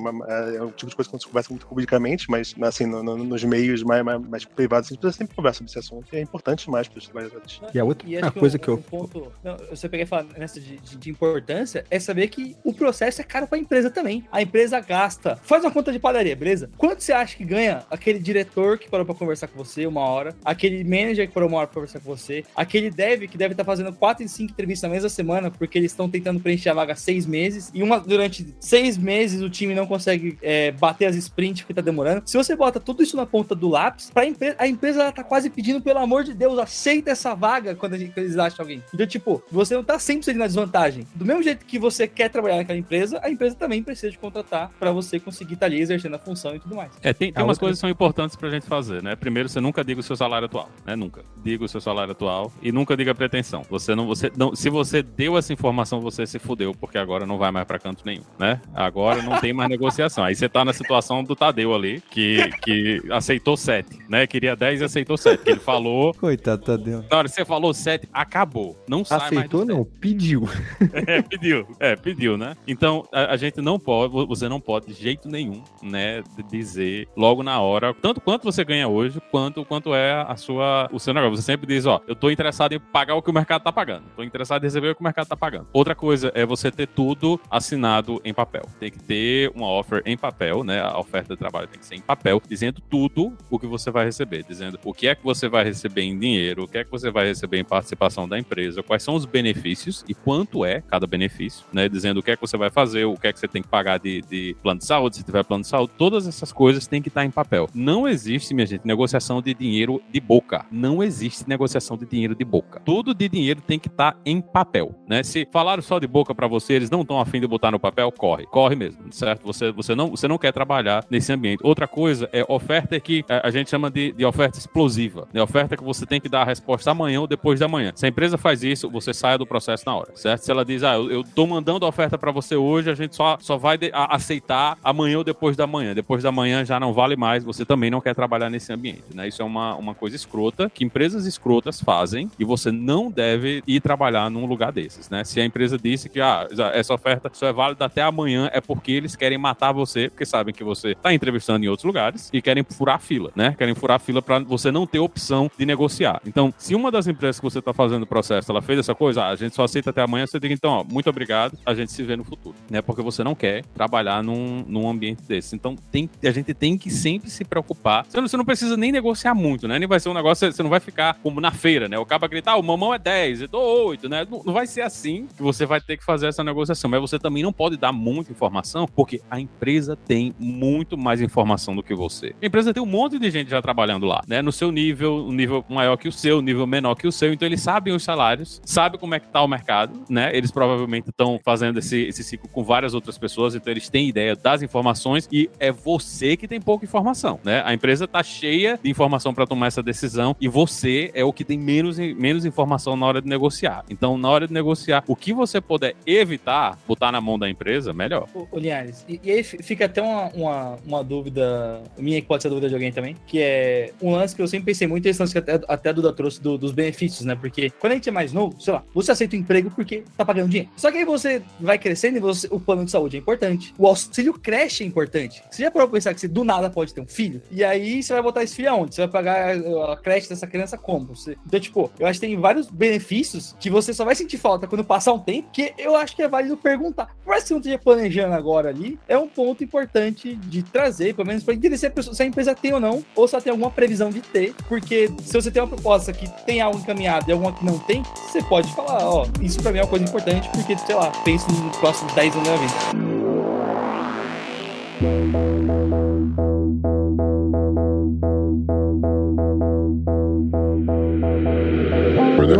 É um tipo de coisa que não se conversa muito publicamente, mas assim, no- no- nos meios mais, mais, mais privados, a gente sempre conversar sobre esse assunto. E é importante demais para os trabalhadores. E a outra E acho coisa um, que eu- um ponto. Não, você peguei e falar nessa de, de- de importância é saber que o processo é caro pra empresa também. A empresa gasta. Faz uma conta de padaria, beleza? Quanto você acha que ganha aquele diretor que parou pra conversar com você uma hora, aquele manager que parou demorou uma hora pra conversar com você. Aquele dev que deve estar fazendo quatro e cinco entrevistas na mesma semana, porque eles estão tentando preencher a vaga seis meses. E uma durante seis meses o time não consegue é, bater as sprints porque tá demorando. Se você bota tudo isso na ponta do lápis, pra empre a empresa ela tá quase pedindo, pelo amor de Deus, aceita essa vaga quando, gente, quando eles acham alguém. Então, tipo, você não tá 100% na desvantagem. Do mesmo jeito que você quer trabalhar naquela empresa, a empresa também precisa de contratar para você conseguir estar tá ali exercendo a função e tudo mais. É, tem, tem umas outra... coisas que são importantes pra gente fazer, né? Primeiro, você nunca diga o seu salário atual, né? Nunca. Diga o seu salário atual e nunca diga a pretensão. Você não, você não, se você deu essa informação, você se fudeu, porque agora não vai mais para canto nenhum, né? Agora não tem mais negociação. Aí você tá na situação do Tadeu ali, que, que aceitou 7, né? Queria 10 e aceitou 7. Que ele falou. Coitado, Tadeu. Na hora que você falou 7, acabou. Não sai aceitou, mais. Aceitou, não, pediu. É, pediu. É, pediu, né? Então, a, a, gente não pode, você não pode de jeito nenhum, né, dizer logo na hora, tanto quanto você ganha hoje, quanto quanto é a sua, o seu negócio. Você sempre diz, ó, eu tô interessado em pagar o que o mercado tá pagando. Tô interessado em receber o que o mercado tá pagando. Outra coisa é você ter tudo assinado em papel. Tem que ter uma offer em papel, né? A oferta de trabalho tem que ser em papel, dizendo tudo o que você vai receber, dizendo o que é que você vai receber em dinheiro, o que é que você vai receber em participação da empresa, quais são os benefícios e quanto é cada benefício, né? Dizendo o que é que você vai fazer, o que é que você tem que pagar de, de plano de saúde, se tiver plano de saúde, todas essas coisas têm que estar em papel. Não existe, minha gente, negociação de dinheiro de boca. Não existe negociação de dinheiro de boca. Tudo de dinheiro tem que estar em papel, né? Se falaram só de boca para você, eles não estão afim de botar no papel, corre, corre mesmo, certo? Você, você, não, você não quer trabalhar nesse ambiente. Outra coisa é oferta que a, gente chama de, de oferta explosiva, né? Oferta que você tem que dar a resposta amanhã ou depois da manhã. Se a empresa faz isso, você sai do processo na hora, certo? Se ela diz, ah, eu, eu tô mandando a oferta para você hoje, a gente só, só vai de, a, aceitar amanhã ou depois da manhã. Depois da manhã já não vale mais, você também não quer trabalhar nesse ambiente, né? Isso é uma, uma coisa escrota que empresas escrotas fazem e você não deve ir trabalhar num lugar desses, né? Se a empresa disse que ah, essa oferta só é válida até amanhã, é porque eles querem matar você, porque sabem que você está entrevistando em outros lugares e querem furar a fila, né? Querem furar a fila para você não ter opção de negociar. Então, se uma das empresas que você está fazendo o processo, ela fez essa coisa, ah, a gente só aceita até amanhã, você diga, então, ó, muito obrigado, a gente se vê no futuro, né? Porque você não quer trabalhar num, num ambiente desse. Então, tem, a gente tem que sempre se preocupar. Você não, você não precisa nem negociar muito, né? Nem vai ser um negócio, você não vai ficar como na feira, né? O cara gritar, ah, o mamão é 10, eu dou 8, né? Não, não vai ser assim que você vai ter que fazer essa negociação. Mas você também não pode dar muita informação, porque a empresa tem muito mais informação do que você. A empresa tem um monte de gente já trabalhando lá, né? No seu nível, um nível maior que o seu, um nível menor que o seu. Então eles sabem os salários, sabem como é que tá o mercado, né? Eles provavelmente estão fazendo esse, esse ciclo com várias outras pessoas, então eles têm ideia das informações e é você que tem pouca informação, né? A empresa tá cheia de informação para tomar essa decisão e você é o que tem menos, menos informação na hora de negociar. Então, na hora de negociar, o que você puder evitar, botar na mão da empresa, melhor. Ô, Linhares, e, e aí fica até uma, uma, uma, dúvida, minha que pode ser dúvida de alguém também, que é um lance que eu sempre pensei muito, esse lance que até, até a Duda trouxe do, dos benefícios, né? Porque quando a gente é mais novo, sei lá, você aceita o emprego porque tá pagando dinheiro. Só que aí você vai crescendo e você, o plano de saúde é importante. O auxílio creche é importante. Você já parou pensar que você do nada pode ter um filho? E aí você vai botar esse filho aonde? Você vai pagar a creche dessa criança como? Você... Então, tipo, eu acho que tem vários benefícios que você só vai sentir falta quando passar um tempo, que eu acho que é válido perguntar. Por mais que você não esteja planejando agora ali, é um ponto importante de trazer, pelo menos para entender se a, pessoa, se a, empresa tem ou não, ou se ela tem alguma previsão de ter, porque se você tem uma proposta que tem algo encaminhado e alguma que não tem, você pode falar, ó, isso para mim é uma coisa importante, porque, sei lá, penso nos próximos 10 anos da vida.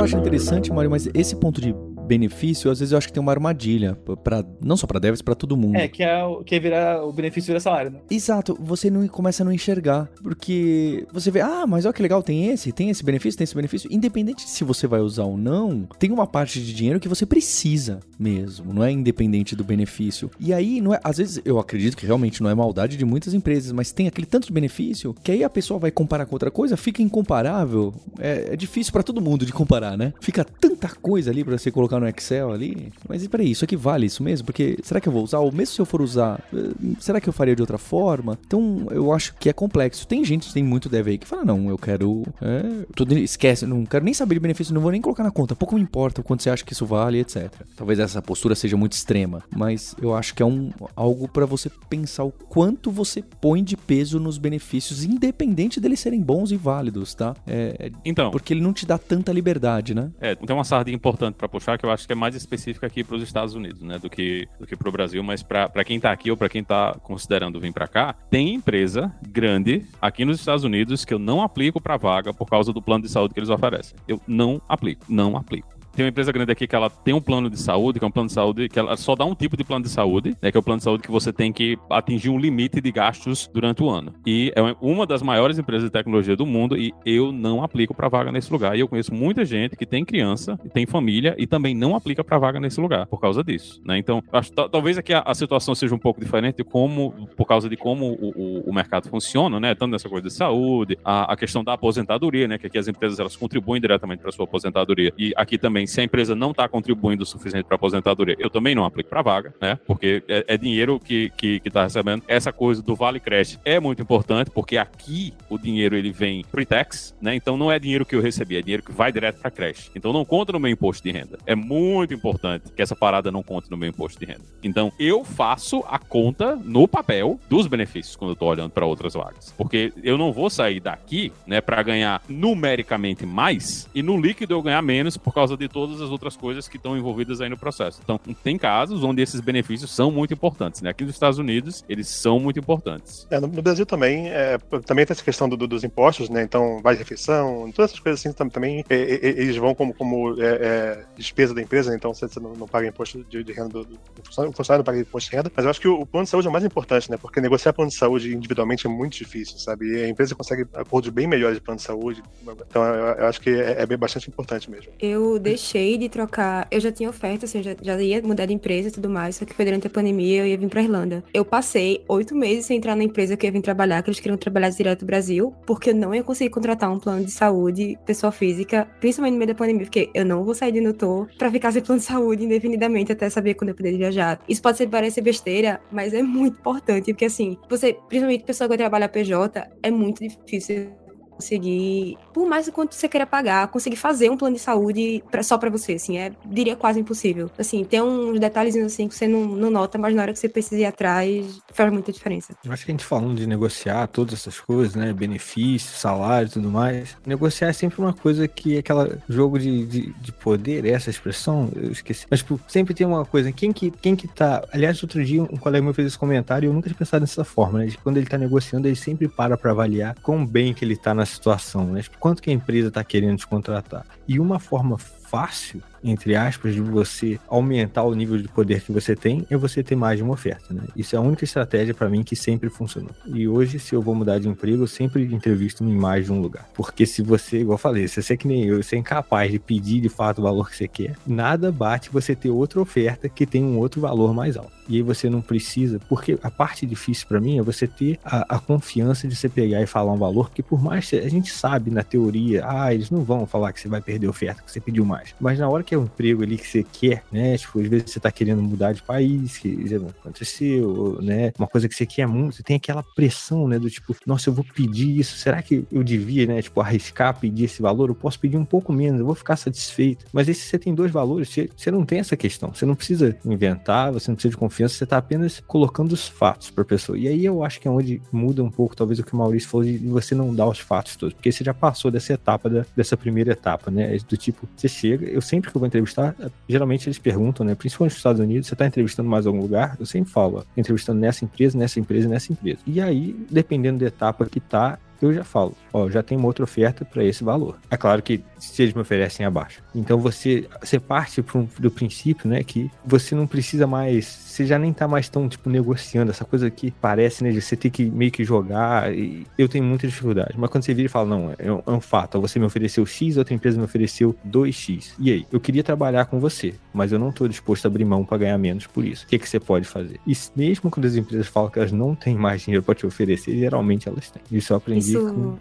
Eu acho interessante, Mário, mas esse ponto de benefício, às vezes eu acho que tem uma armadilha, para não só para devs, para todo mundo. É, que é, que é virar, o benefício vira salário, né? Exato, você não começa a não enxergar, porque você vê, ah, mas olha que legal, tem esse, tem esse benefício, tem esse benefício, independente de se você vai usar ou não, tem uma parte de dinheiro que você precisa mesmo, não é independente do benefício. E aí, não é, às vezes eu acredito que realmente não é maldade de muitas empresas, mas tem aquele tanto de benefício que aí a pessoa vai comparar com outra coisa, fica incomparável. É, é difícil para todo mundo de comparar, né? Fica tanta coisa ali para você colocar colocar no Excel ali. Mas e peraí, isso aqui vale isso mesmo? Porque será que eu vou usar? Ou mesmo se eu for usar, eh, será que eu faria de outra forma? Então eu acho que é complexo. Tem gente, tem muito dev aí que fala: não, eu quero. É, tudo, esquece, não quero nem saber de benefício, não vou nem colocar na conta. Pouco me importa o quanto você acha que isso vale, etc. Talvez essa postura seja muito extrema, mas eu acho que é um, algo para você pensar o quanto você põe de peso nos benefícios, independente deles serem bons e válidos, tá? É, Então, porque ele não te dá tanta liberdade, né? É, tem uma sardinha importante para puxar que eu acho que é mais específica aqui para os Estados Unidos, né, do que do que para o Brasil, mas para quem tá aqui ou para quem tá considerando vir para cá, tem empresa grande aqui nos Estados Unidos que eu não aplico para vaga por causa do plano de saúde que eles oferecem. Eu não aplico, não aplico. Tem uma empresa grande aqui que ela tem um plano de saúde, que é um plano de saúde que ela só dá um tipo de plano de saúde, né, que é o plano de saúde que você tem que atingir um limite de gastos durante o ano. E é uma das maiores empresas de tecnologia do mundo e eu não aplico para vaga nesse lugar. E eu conheço muita gente que tem criança, tem família e também não aplica para vaga nesse lugar por causa disso, né? Então, acho, talvez aqui a, a, situação seja um pouco diferente como, por causa de como o, o, o mercado funciona, né? Tanto nessa coisa de saúde, a, a, questão da aposentadoria, né? Que aqui as empresas elas contribuem diretamente para sua aposentadoria e aqui também se a empresa não está contribuindo o suficiente para aposentadoria, eu também não aplico para vaga, né? Porque é, é dinheiro que que está recebendo. Essa coisa do vale creche é muito importante porque aqui o dinheiro ele vem pre-tax, né? Então não é dinheiro que eu recebi, é dinheiro que vai direto para creche. Então não conta no meu imposto de renda. É muito importante que essa parada não conte no meu imposto de renda. Então eu faço a conta no papel dos benefícios quando eu estou olhando para outras vagas, porque eu não vou sair daqui, né, para ganhar numericamente mais e no líquido eu ganhar menos por causa de todas as outras coisas que estão envolvidas aí no processo. Então tem casos onde esses benefícios são muito importantes, né? Aqui nos Estados Unidos eles são muito importantes. É, no, no, Brasil também, é, também tem essa questão do, do, dos impostos, né? Então, vale refeição, todas essas coisas assim também, é, é, eles vão como, como é, é, despesa da empresa, então você não, não paga imposto de, de renda do, do, funcionário, o funcionário não paga imposto de renda, mas eu acho que o, o, plano de saúde é o mais importante, né? Porque negociar plano de saúde individualmente é muito difícil, sabe? E a empresa consegue acordos bem melhores de plano de saúde, então eu, eu acho que é, é bastante importante mesmo. Eu deixei de trocar, eu já tinha oferta, assim, já, já ia mudar de empresa e tudo mais, só que foi durante a pandemia, eu ia vir pra Irlanda. Eu passei oito meses sem entrar na empresa que eu ia vir trabalhar, que eles queriam trabalhar direto do Brasil, porque eu não ia conseguir contratar um plano de saúde, pessoa física, principalmente no meio da pandemia, porque eu não vou sair de Nutor pra ficar sem plano de saúde indefinidamente até saber quando eu poder viajar. Isso pode parecer besteira, mas é muito importante, porque assim, você, principalmente pessoa que vai trabalhar PJ, é muito difícil conseguir, por mais quanto você queira pagar, conseguir fazer um plano de saúde pra, só para você, assim, é, diria quase impossível. Assim, tem uns detalhezinhos assim que você não, não nota, mas na hora que você precisa ir atrás, faz muita diferença. Eu acho que a gente falando de negociar todas essas coisas, né, benefícios, salário e tudo mais, negociar é sempre uma coisa que aquela jogo de, de, de poder, essa expressão, eu esqueci. Mas, tipo, sempre tem uma coisa, quem que, quem que tá, aliás, outro dia um colega meu fez esse comentário e eu nunca tinha pensado dessa forma, né, de quando ele tá negociando, ele sempre para pra avaliar quão bem que ele tá na situação, né? Tipo, quanto que a empresa está querendo te contratar. E uma forma fácil entre aspas, de você aumentar o nível de poder que você tem é você ter mais de uma oferta, né? Isso é a única estratégia para mim que sempre funcionou. E hoje, se eu vou mudar de emprego, eu sempre entrevisto em mais de um lugar. Porque se você, igual eu falei, se você é que nem eu, você é incapaz de pedir de fato o valor que você quer, nada bate você ter outra oferta que tem um outro valor mais alto. E aí você não precisa, porque a parte difícil para mim é você ter a, a, confiança de você pegar e falar um valor, que por mais que a gente sabe na teoria, ah, eles não vão falar que você vai perder a oferta, que você pediu mais. Mas na hora que um emprego ali que você quer, né? Tipo, às vezes você tá querendo mudar de país, que aconteceu, né? Uma coisa que você quer muito, você tem aquela pressão, né? Do tipo, nossa, eu vou pedir isso, será que eu devia, né? Tipo, arriscar pedir esse valor? Eu posso pedir um pouco menos, eu vou ficar satisfeito. Mas aí se você tem dois valores, você, você não tem essa questão. Você não precisa inventar, você não precisa de confiança, você tá apenas colocando os fatos pra pessoa. E aí eu acho que é onde muda um pouco, talvez, o que o Maurício falou de você não dar os fatos todos, porque você já passou dessa etapa, da, dessa primeira etapa, né? Do tipo, você chega, eu sempre que vou entrevistar, geralmente eles perguntam, né? Principalmente nos Estados Unidos, você está entrevistando mais algum lugar? Eu sempre falo, entrevistando nessa empresa, nessa empresa, nessa empresa. E aí, dependendo da etapa que tá, eu já falo, ó, já tem uma outra oferta para esse valor. É claro que se eles me oferecem abaixo. Então você, você parte um, do princípio, né, que você não precisa mais, você já nem tá mais tão, tipo, negociando, essa coisa que parece, né, de você ter que meio que jogar, e eu tenho muita dificuldade. Mas quando você vira e fala, não, é um, é um fato, você me ofereceu X, outra empresa me ofereceu 2X. E aí, eu queria trabalhar com você, mas eu não tô disposto a abrir mão para ganhar menos por isso. O que, que você pode fazer? E mesmo quando as empresas falam que elas não têm mais dinheiro para te oferecer, geralmente elas têm. Isso eu aprendi Isso,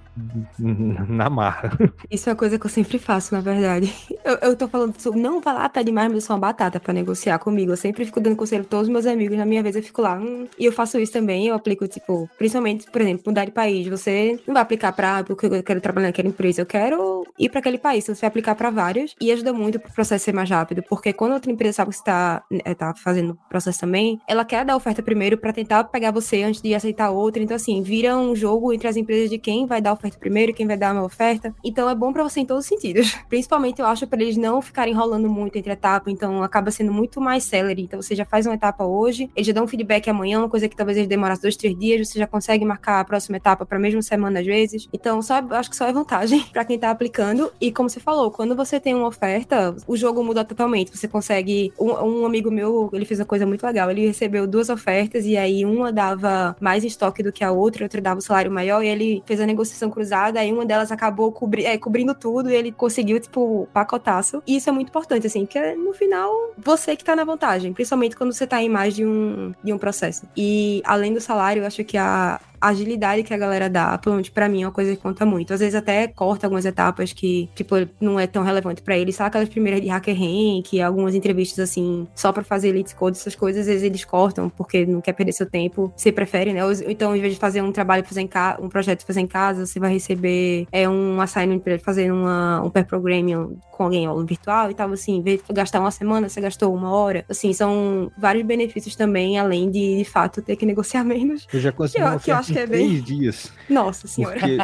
na marra. isso é uma coisa que eu sempre faço, na verdade. Eu, eu tô falando sobre não falar tá demais, mas eu sou uma batata pra negociar comigo. Eu sempre fico dando conselho pra todos os meus amigos. Na minha vez eu fico lá. hum, e eu faço isso também. Eu aplico, tipo, principalmente, por exemplo, mudar de país. Você não vai aplicar pra, ah, porque eu quero trabalhar naquela empresa. Eu quero ir pra aquele país. Você vai aplicar pra vários. E ajuda muito pro processo ser mais rápido. Porque quando outra empresa sabe que você tá, eh, tá fazendo o processo também, ela quer dar oferta primeiro pra tentar pegar você antes de aceitar outra. Então, assim, vira um jogo entre as empresas de quem vai dar oferta primeiro, quem vai dar uma oferta. Então, é bom pra você em todos os sentidos. Principalmente, eu acho, pra eles não ficarem enrolando muito entre etapas. Então, acaba sendo muito mais celery. Então, você já faz uma etapa hoje, eles já dão um feedback amanhã, uma coisa que talvez eles demorassem dois, três dias. Você já consegue marcar a próxima etapa pra mesma semana, às vezes. Então, só, acho que só é vantagem pra quem tá aplicando. E, como você falou, quando você tem uma oferta, o jogo muda totalmente. Você consegue. Um, um amigo meu, ele fez uma coisa muito legal. Ele recebeu duas ofertas e aí uma dava mais estoque do que a outra, a outra dava um salário maior, e ele fez a negociação cruzada, aí uma delas acabou cobri é, cobrindo tudo e ele conseguiu, tipo, pacotaço. E isso é muito importante, assim, porque no final, você que tá na vantagem, principalmente quando você tá em mais de um, de um processo. E além do salário, eu acho que a, agilidade que a galera dá, pelo menos pra mim, é uma coisa que conta muito. Às vezes até corta algumas etapas que, tipo, não é tão relevante pra eles. Sabe aquelas primeiras de Hacker Rank, algumas entrevistas assim, só pra fazer Elite Code, essas coisas, às vezes eles cortam porque não quer perder seu tempo. Você prefere, né? Ou então, em vez de fazer um trabalho fazer em casa, um projeto fazer em casa, você vai receber é, um assignment pra fazer uma, um pair programming com alguém aula virtual e tal, assim, em vez de gastar uma semana, você gastou uma hora. Assim, são vários benefícios também, além de, de fato, ter que negociar menos. Eu já consegui Eu- uma que eu oferta acho que é bem- três dias. Nossa senhora. Porque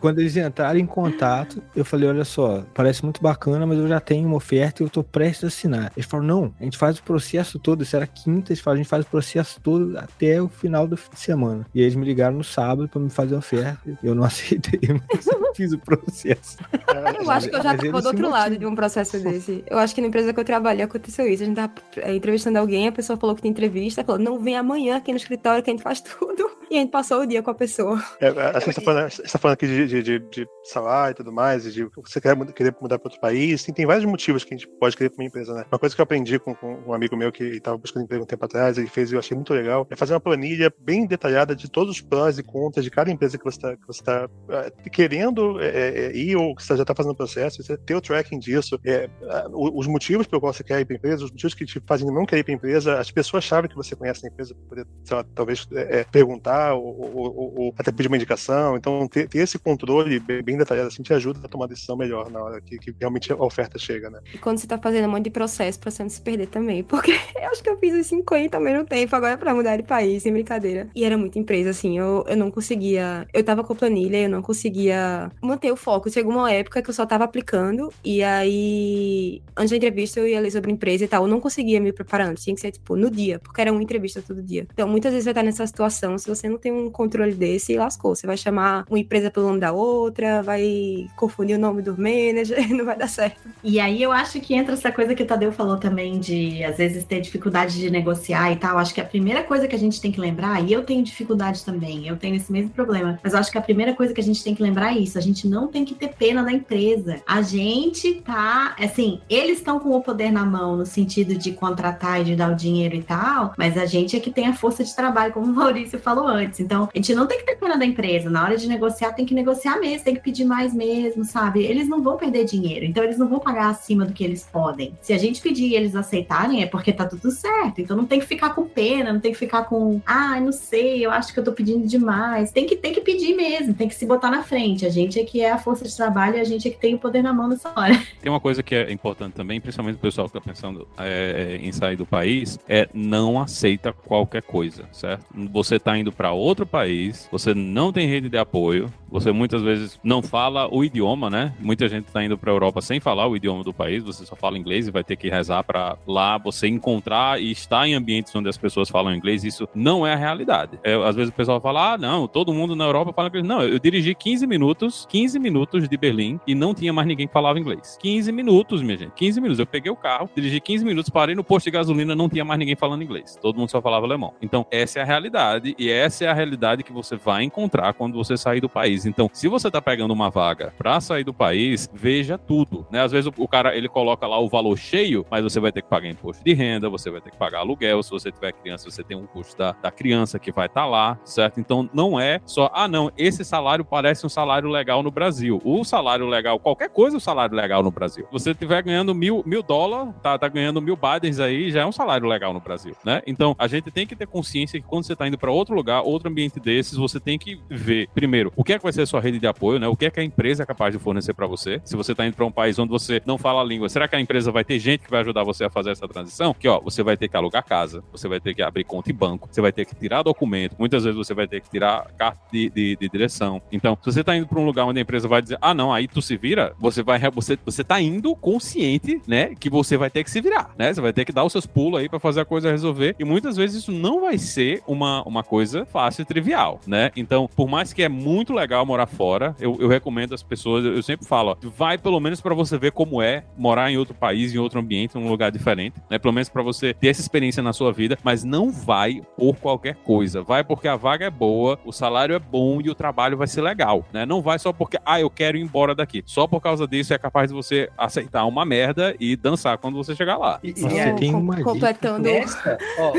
quando eles entraram em contato, eu falei, olha só, parece muito bacana, mas eu já tenho uma oferta e eu tô prestes a assinar. Eles falaram, não, a gente faz o processo todo, isso era quinta, eles falaram, a gente faz o processo todo até o final do fim de semana. E aí eles me ligaram no sábado pra me fazer a oferta. Eu não aceitei, mas eu fiz o processo. Eu acho que eu já Mas tava do outro lado de um processo desse. Eu acho que na empresa que eu trabalhei aconteceu isso. A gente tava é, entrevistando alguém, a pessoa falou que tem entrevista, falou, não, vem amanhã aqui no escritório que a gente faz tudo. E a gente passou o dia com a pessoa. É, a gente está falando, tá falando aqui de, de, de, de salário e tudo mais, e de você quer mudar- querer mudar para outro país. Tem, tem vários motivos que a gente pode querer para uma empresa, né? Uma coisa que eu aprendi com, com um amigo meu que estava buscando emprego um tempo atrás, ele fez e eu achei muito legal, é fazer uma planilha bem detalhada de todos os prós e contras de cada empresa que você está você tá, eh, querendo eh, eh, ir ou que você já está fazendo o processo, você ter o tracking disso, é, os motivos pelo qual você quer ir para a empresa, os motivos que te fazem não querer ir para a empresa, as pessoas-chave que você conhece na empresa para poder, lá, talvez eh, perguntar ou, ou- ou- até pedir uma indicação. Então, ter, ter esse controle bem, detalhado assim te ajuda a tomar decisão melhor na hora que, que realmente a oferta chega, né? E quando você tá fazendo um monte de processo pra você não se perder também. Porque eu acho que eu fiz os 50 ao mesmo tempo, agora pra mudar de país, sem brincadeira. E era muita empresa, assim, eu, eu não conseguia. Eu tava com a planilha, eu não conseguia manter o foco. Chegou uma época que eu só tava aplicando, e aí, antes da entrevista, eu ia ler sobre a empresa e tal. Eu não conseguia me preparar antes, tinha que ser, tipo, no dia, porque era uma entrevista todo dia. Então, muitas vezes você tá nessa situação, se você não tem um controle desse, lascou. Você vai chamar uma empresa pelo nome da outra, vai confundir o nome do manager, não vai dar certo. E aí eu acho que entra essa coisa que o Tadeu falou também de às vezes ter dificuldade de negociar e tal. Acho que a primeira coisa que a gente tem que lembrar, e eu tenho dificuldade também, eu tenho esse mesmo problema, mas acho que a primeira coisa que a gente tem que lembrar é isso: a gente não tem que ter pena da empresa. A gente tá, assim, eles estão com o poder na mão no sentido de contratar e de dar o dinheiro e tal, mas a gente é que tem a força de trabalho, como o Maurício falou antes. Então, a gente não tem que ter pena da empresa. Na hora de negociar, tem que negociar mesmo, tem que pedir mais mesmo, sabe? Eles não vão perder dinheiro, então eles não vão pagar acima do que eles podem. Se a gente pedir e eles aceitarem, é porque tá tudo certo. Então não tem que ficar com pena, não tem que ficar com, ah, não sei, eu acho que eu tô pedindo demais. Tem que, tem que pedir mesmo, tem que se botar na frente. A gente é que é a força de trabalho e a gente é que tem o poder na mão nessa hora. Tem uma coisa que é importante também, principalmente o pessoal que está pensando é, em sair do país, é não aceita qualquer coisa, certo? Você está indo para outro país, você não tem rede de apoio, você muitas vezes não fala o idioma, né? Muita gente está indo para a Europa sem falar o idioma do país, você só fala inglês e vai ter que rezar para lá você encontrar e estar em ambientes onde as pessoas falam inglês. Isso não é a realidade. É, às vezes o pessoal fala, ah, não, todo mundo na Europa fala inglês. Não, eu dirigi 15 minutos, 15 minutos de Berlim e não tinha mais ninguém que falava inglês. 15 minutos, minha gente. 15 minutos. Eu peguei o carro, dirigi 15 minutos, parei no posto de gasolina, não tinha mais ninguém falando inglês. Todo mundo só falava alemão. Então, essa é a realidade e essa essa é a realidade que você vai encontrar quando você sair do país. Então, se você está pegando uma vaga para sair do país, veja tudo, né? Às vezes o, cara ele coloca lá o valor cheio, mas você vai ter que pagar imposto de renda, você vai ter que pagar aluguel, se você tiver criança, você tem um custo da, da criança que vai estar tá lá, certo? Então, não é só, ah, não, esse salário parece um salário legal no Brasil. O salário legal, qualquer coisa, o salário legal no Brasil. Você estiver ganhando mil, mil dólares, tá, tá ganhando mil badens aí, já é um salário legal no Brasil, né? Então, a gente tem que ter consciência que quando você está indo para outro lugar, outro ambiente desses, você tem que ver, primeiro, o que é que vai ser a sua rede de apoio, né? O que é que a empresa é capaz de fornecer para você. Se você está indo para um país onde você não fala a língua, será que a empresa vai ter gente que vai ajudar você a fazer essa transição? Que, ó, você vai ter que alugar casa, você vai ter que abrir conta em banco, você vai ter que tirar documento, muitas vezes você vai ter que tirar carta de, de, de direção. Então, se você está indo para um lugar onde a empresa vai dizer, ah, não, aí tu se vira, você vai, você, você tá indo consciente, né, que você vai ter que se virar, né? Você vai ter que dar os seus pulos aí para fazer a coisa resolver. E muitas vezes isso não vai ser uma, uma coisa fácil e trivial, né? Então, por mais que é muito legal morar fora, eu, eu recomendo às pessoas, eu sempre falo, ó, vai pelo menos para você ver como é morar em outro país, em outro ambiente, num lugar diferente, né? Pelo menos para você ter essa experiência na sua vida, mas não vai por qualquer coisa. Vai porque a vaga é boa, o salário é bom e o trabalho vai ser legal, né? Não vai só porque, ah, eu quero ir embora daqui. Só por causa disso é capaz de você aceitar uma merda e dançar quando você chegar lá. E, e é, tem uma completando. Essa, ó,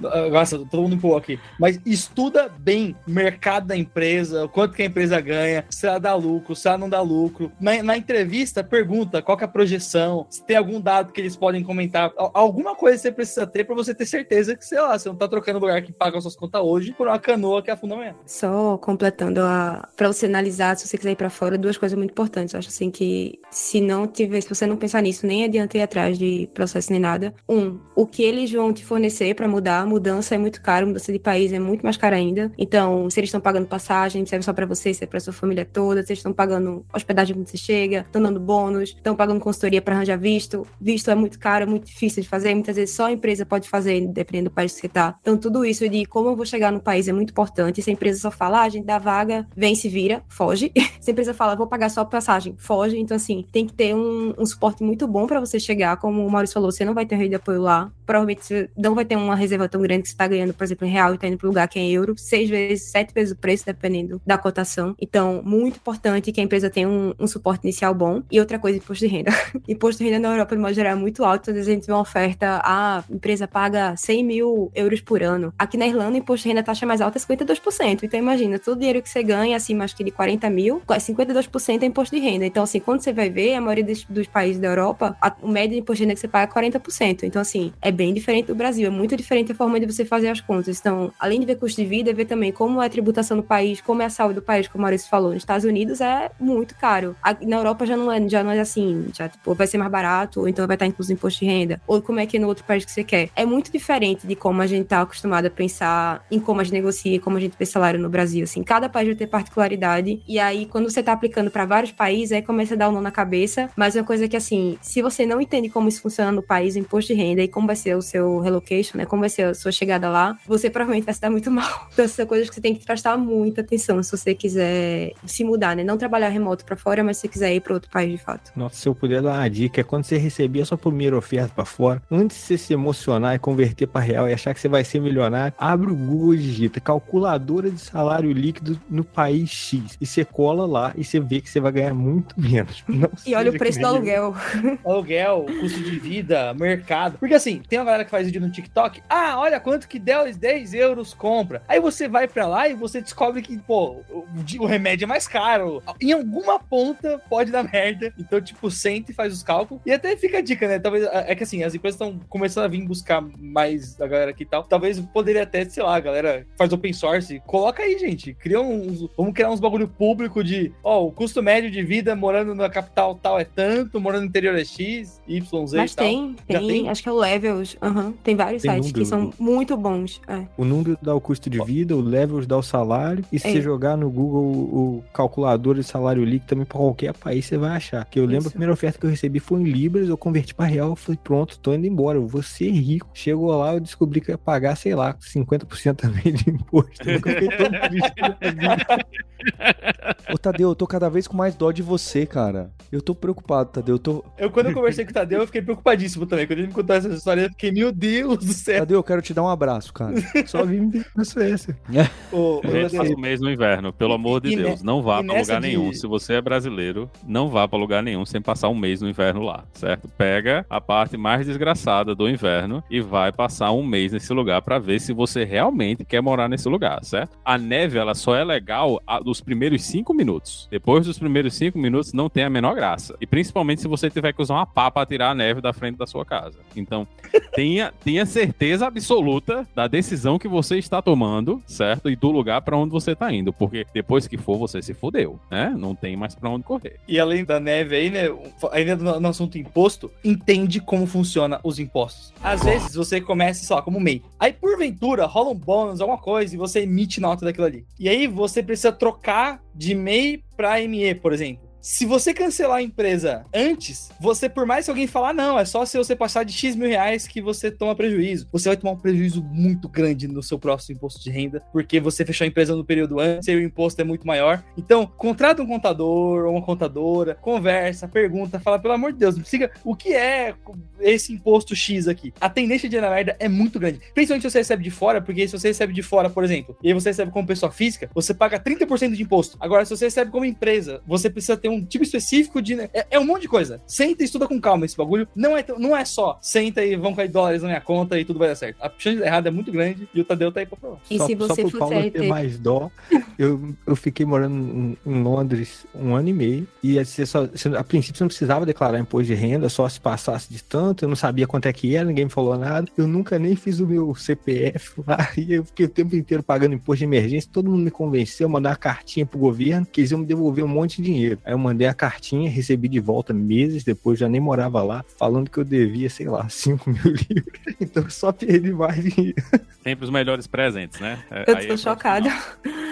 nossa, todo mundo empurrou aqui. Mas estuda bem o mercado da empresa, o quanto que a empresa ganha, se ela dá lucro, se ela não dá lucro. Na, na entrevista, pergunta qual é a projeção, se tem algum dado que eles podem comentar. Alguma coisa você precisa ter para você ter certeza que, sei lá, você não tá trocando o lugar que paga as suas contas hoje por uma canoa que afunda amanhã. Só completando a. Pra você analisar, se você quiser ir pra fora, duas coisas muito importantes. Eu acho assim que se não tiver, se você não pensar nisso, nem adianta ir atrás de processo nem nada. Um, o que eles vão te fornecer para mudar, mudança é muito caro, mudança de país é muito mais cara ainda. Então, se eles estão pagando passagem, serve só para você, serve para sua família toda, se eles estão pagando hospedagem quando você chega, estão dando bônus, estão pagando consultoria para arranjar visto. Visto é muito caro, é muito difícil de fazer, muitas vezes só a empresa pode fazer, dependendo do país que você tá. Então, tudo isso de como eu vou chegar no país é muito importante. Se a empresa só fala, ah, a gente dá vaga, vem, se vira, foge. se a empresa fala, vou pagar só passagem, foge. Então, assim, tem que ter um, um suporte muito bom para você chegar. Como o Maurício falou, você não vai ter rede de apoio lá. Provavelmente você não vai ter uma reserva tão grande que você está ganhando, por exemplo, em real e está indo para lugar que é em euro, seis vezes, sete vezes o preço, dependendo da cotação. Então, muito importante que a empresa tenha um, um suporte inicial bom. E outra coisa, imposto de renda. imposto de renda na Europa, de modo geral, é muito alto. Às vezes a gente vê uma oferta, a empresa paga 100 mil euros por ano. Aqui na Irlanda, o imposto de renda, a taxa mais alta é 52%. Então, imagina, todo o dinheiro que você ganha, acima, acho que de 40 mil, 52% é imposto de renda. Então, assim, quando você vai ver, a maioria dos, dos países da Europa, a, o médio de imposto de renda que você paga é 40%. Então, assim, é bem diferente do Brasil. É muito diferente a forma de você fazer as contas. Então, além de ver custo de vida, ver também como é a tributação do país, como é a saúde do país, como o Maurício falou. Nos Estados Unidos é muito caro. na Europa já não é, já não é assim, já tipo, vai ser mais barato, ou então vai estar incluso imposto de renda, ou como é que é no outro país que você quer. É muito diferente de como a gente tá acostumado a pensar em como a gente negocia, como a gente vê salário no Brasil. Assim, cada país vai ter particularidade. E aí, quando você tá aplicando para vários países, aí começa a dar um nó na cabeça. Mas é uma coisa que, assim, se você não entende como isso funciona no país, o imposto de renda, e como vai ser o seu relocation, né? Como vai ser a sua chegada lá, você provavelmente vai se dar muito mal. Então, essas são coisas que você tem que prestar muita atenção se você quiser se mudar, né? Não trabalhar remoto para fora, mas se quiser ir para outro país de fato. Nossa, se eu puder dar uma dica, é quando você receber a sua primeira oferta para fora, antes de você se emocionar e converter para real e achar que você vai ser milionário, abre o Google e digita calculadora de salário líquido no país X. E você cola lá e você vê que você vai ganhar muito menos. Não e olha o preço do aluguel. Aluguel, custo de vida, mercado. Porque assim, tem uma galera que faz vídeo no TikTok. Ah, olha quanto que 10, 10 euros compra. Aí você vai para lá e você descobre que, pô, o, o remédio é mais caro. Em alguma ponta pode dar merda. Então, tipo, sente e faz os cálculos. E até fica a dica, né? Talvez. É que assim, as empresas estão começando a vir buscar mais da galera aqui e tal. Talvez poderia até, sei lá, a galera faz open source. Coloca aí, gente. Cria uns. Vamos criar uns bagulho público de. Ó, o custo médio de vida morando na capital tal é tanto, morando no interior é X, Y, Z. Mas tem, tem, tem, Acho que é o Levels. Uhum. Tem vários tem sites número. que são muito bons. É. O número dá o custo de vida, o Levels dá o salário. E se é. você jogar no Google o calculador de salário líquido também para qualquer país, você vai achar. Que eu lembro Isso. a primeira oferta que eu recebi foi em Libras, eu converti para real, falei, pronto, tô indo embora, eu vou ser rico. Chegou lá, eu descobri que eu ia pagar, sei lá, 50% também de imposto. Eu nunca fiquei tão triste. Ô, Tadeu, eu tô cada vez com mais dó de você, cara. Eu tô preocupado, Tadeu. Eu, tô... eu quando eu conversei com o Tadeu, eu fiquei preocupadíssimo também. Quando ele me contou essa história, Fiquei, meu Deus do céu. Cadê? Eu quero te dar um abraço, cara. Só vim na Suécia. Ô, ô, A gente faz um mês no inverno, pelo amor de E ne- Deus. Não vá pra nessa lugar de- nenhum. Se você é brasileiro, não vá pra lugar nenhum sem passar um mês no inverno lá, certo? Pega a parte mais desgraçada do inverno e vai passar um mês nesse lugar pra ver se você realmente quer morar nesse lugar, certo? A neve, ela só é legal dos primeiros cinco minutos. Depois dos primeiros cinco minutos, não tem a menor graça. E principalmente se você tiver que usar uma pá pra tirar a neve da frente da sua casa. Então, tenha, tenha certeza absoluta da decisão que você está tomando, certo? E do lugar pra onde você tá indo, porque depois que for, você se fudeu, né? Não tem mais pra onde correr. E além da neve aí, né? Ainda no, assunto imposto, entende como funciona os impostos. Às vezes você começa, sei lá, como MEI. Aí, porventura, rola um bônus, alguma coisa, e você emite nota daquilo ali. E aí você precisa trocar de MEI pra ME, por exemplo. Se você cancelar a empresa antes, você, por mais que alguém falar, não, é só se você passar de X mil reais que você toma prejuízo. Você vai tomar um prejuízo muito grande no seu próximo imposto de renda, porque você fechou a empresa no período antes e o imposto é muito maior. Então, contrata um contador ou uma contadora, conversa, pergunta, fala, pelo amor de Deus, me siga o que é esse imposto X aqui. A tendência de ir na merda é muito grande. Principalmente se você recebe de fora, porque se você recebe de fora, por exemplo, e você recebe como pessoa física, você paga 30% de imposto. Agora, se você recebe como empresa, você precisa ter um tipo específico de. É, é um monte de coisa. Senta e estuda com calma esse bagulho. Não é, não é só senta e vão cair dólares na minha conta e tudo vai dar certo. A chance de dar errado é muito grande e o Tadeu tá aí pra provar. E só, se só você pro for Paulo ter CLT? mais dó, eu, eu fiquei morando em, em Londres um ano e meio. E você só, você- a princípio você não precisava declarar imposto de renda, só se passasse de tanto. Eu não sabia quanto é que era, ninguém me falou nada. Eu nunca nem fiz o meu CPF lá. E eu fiquei o tempo inteiro pagando imposto de emergência. Todo mundo me convenceu mandar uma cartinha pro governo que eles iam me devolver um monte de dinheiro. Aí eu mandei a cartinha, recebi de volta meses depois, já nem morava lá, falando que eu devia, sei lá, 5 mil libras. Então eu só perdi mais dinheiro. Sempre os melhores presentes, né? É, Eu aí tô é chocada.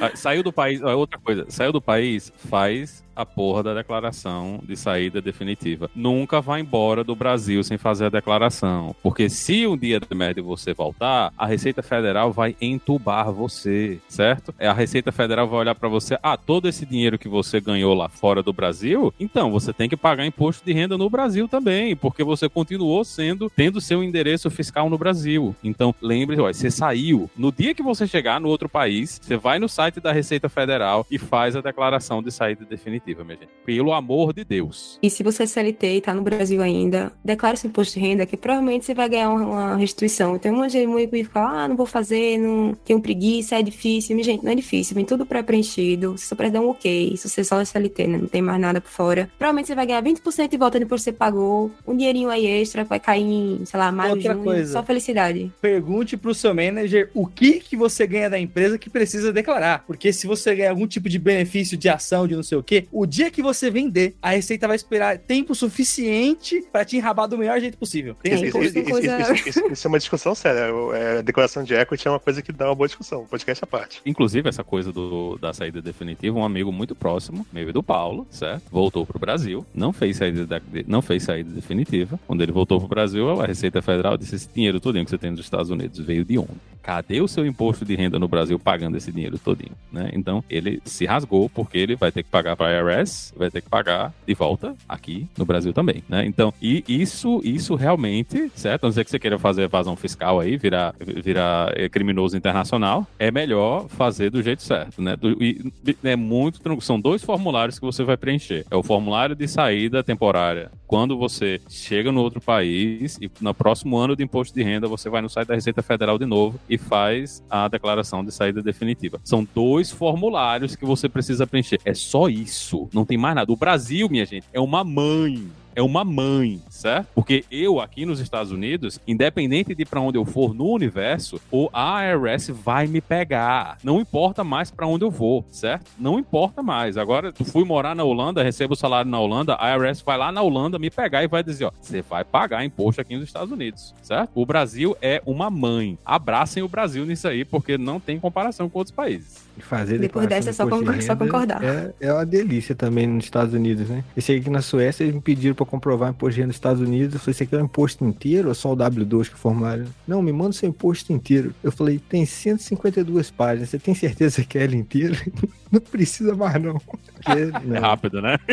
Ah, Saiu do país, ó, outra coisa, saiu do país, faz a porra da declaração de saída definitiva. Nunca vá embora do Brasil sem fazer a declaração, porque se um dia de merda você voltar, a Receita Federal vai entubar você, certo? É, A Receita Federal vai olhar pra você, ah, todo esse dinheiro que você ganhou lá fora do Brasil, então você tem que pagar imposto de renda no Brasil também, porque você continuou sendo tendo seu endereço fiscal no Brasil. Então, lembre, ó, você saiu. No dia que você chegar no outro país, você vai no site da Receita Federal e faz a declaração de saída definitiva, minha gente. Pelo amor de Deus. E se você é CLT e tá no Brasil ainda, declare seu imposto de renda, que provavelmente você vai ganhar uma, restituição. Tem um monte de gente que fala, ah, não vou fazer, não tenho preguiça, é difícil. Mas, gente, não é difícil, vem tudo pré-preenchido. Você só precisa dar um ok. Se você só é CLT, né? Não tem mais nada por fora. Provavelmente você vai ganhar 20% de volta depois que você pagou. Um dinheirinho aí extra vai cair em, sei lá, maio, Outra junho. coisa. Só felicidade. Pergunte pro seu manager o que que você ganha da empresa que precisa declarar. Porque se você ganha algum tipo de benefício de ação, de não sei o quê, o dia que você vender, a Receita vai esperar tempo suficiente pra te enrabar do melhor jeito possível. Tem Isso, isso- é coisa- isso- isso- isso é uma discussão séria. É, a declaração de equity é uma coisa que dá uma boa discussão. Podcast à parte. Inclusive, essa coisa do, da saída definitiva, um amigo muito próximo, meio do Paulo, certo? Voltou pro Brasil, não fez saída, da- não fez saída definitiva. Quando ele voltou pro Brasil, a Receita Federal disse: esse dinheiro todinho que você tem nos Estados Unidos veio de onde? Cadê o seu imposto de renda no Brasil pagando esse dinheiro todinho? Né? Então, ele se rasgou porque ele vai ter que pagar para a IRS, vai ter que pagar de volta aqui no Brasil também, né? Então, e isso, isso realmente, certo? A não ser que você queira fazer evasão fiscal aí, virar, virar eh, criminoso internacional, é melhor fazer do jeito certo, né? Do- E é muito. São dois formulários que você vai preencher. É o formulário de saída temporária. Quando você chega no outro país e no próximo ano de imposto de renda, você vai no site da Receita Federal de novo e faz a declaração de saída definitiva. São dois formulários que você precisa preencher. É só isso. Não tem mais nada. O Brasil, minha gente, é uma mãe é uma mãe, certo? Porque eu aqui nos Estados Unidos, independente de pra onde eu for no universo, o IRS vai me pegar. Não importa mais pra onde eu vou, certo? Não importa mais. Agora, tu fui morar na Holanda, recebo o salário na Holanda, a IRS vai lá na Holanda me pegar e vai dizer, ó, você vai pagar imposto aqui nos Estados Unidos, certo? O Brasil é uma mãe. Abracem o Brasil nisso aí, porque não tem comparação com outros países. E fazer Depois dessa, de só de concor- só renda concordar. É, é uma delícia também nos Estados Unidos, né? Esse aqui na Suécia, eles me pediram pra comprovar o imposto de renda nos Estados Unidos. Eu falei, você quer o imposto inteiro ou só o W2 que é formulário? Não, me manda o seu imposto inteiro. Eu falei, tem 152 páginas, você tem certeza que quer ele inteiro? Não precisa mais, não. Porque, É não. rápido, né?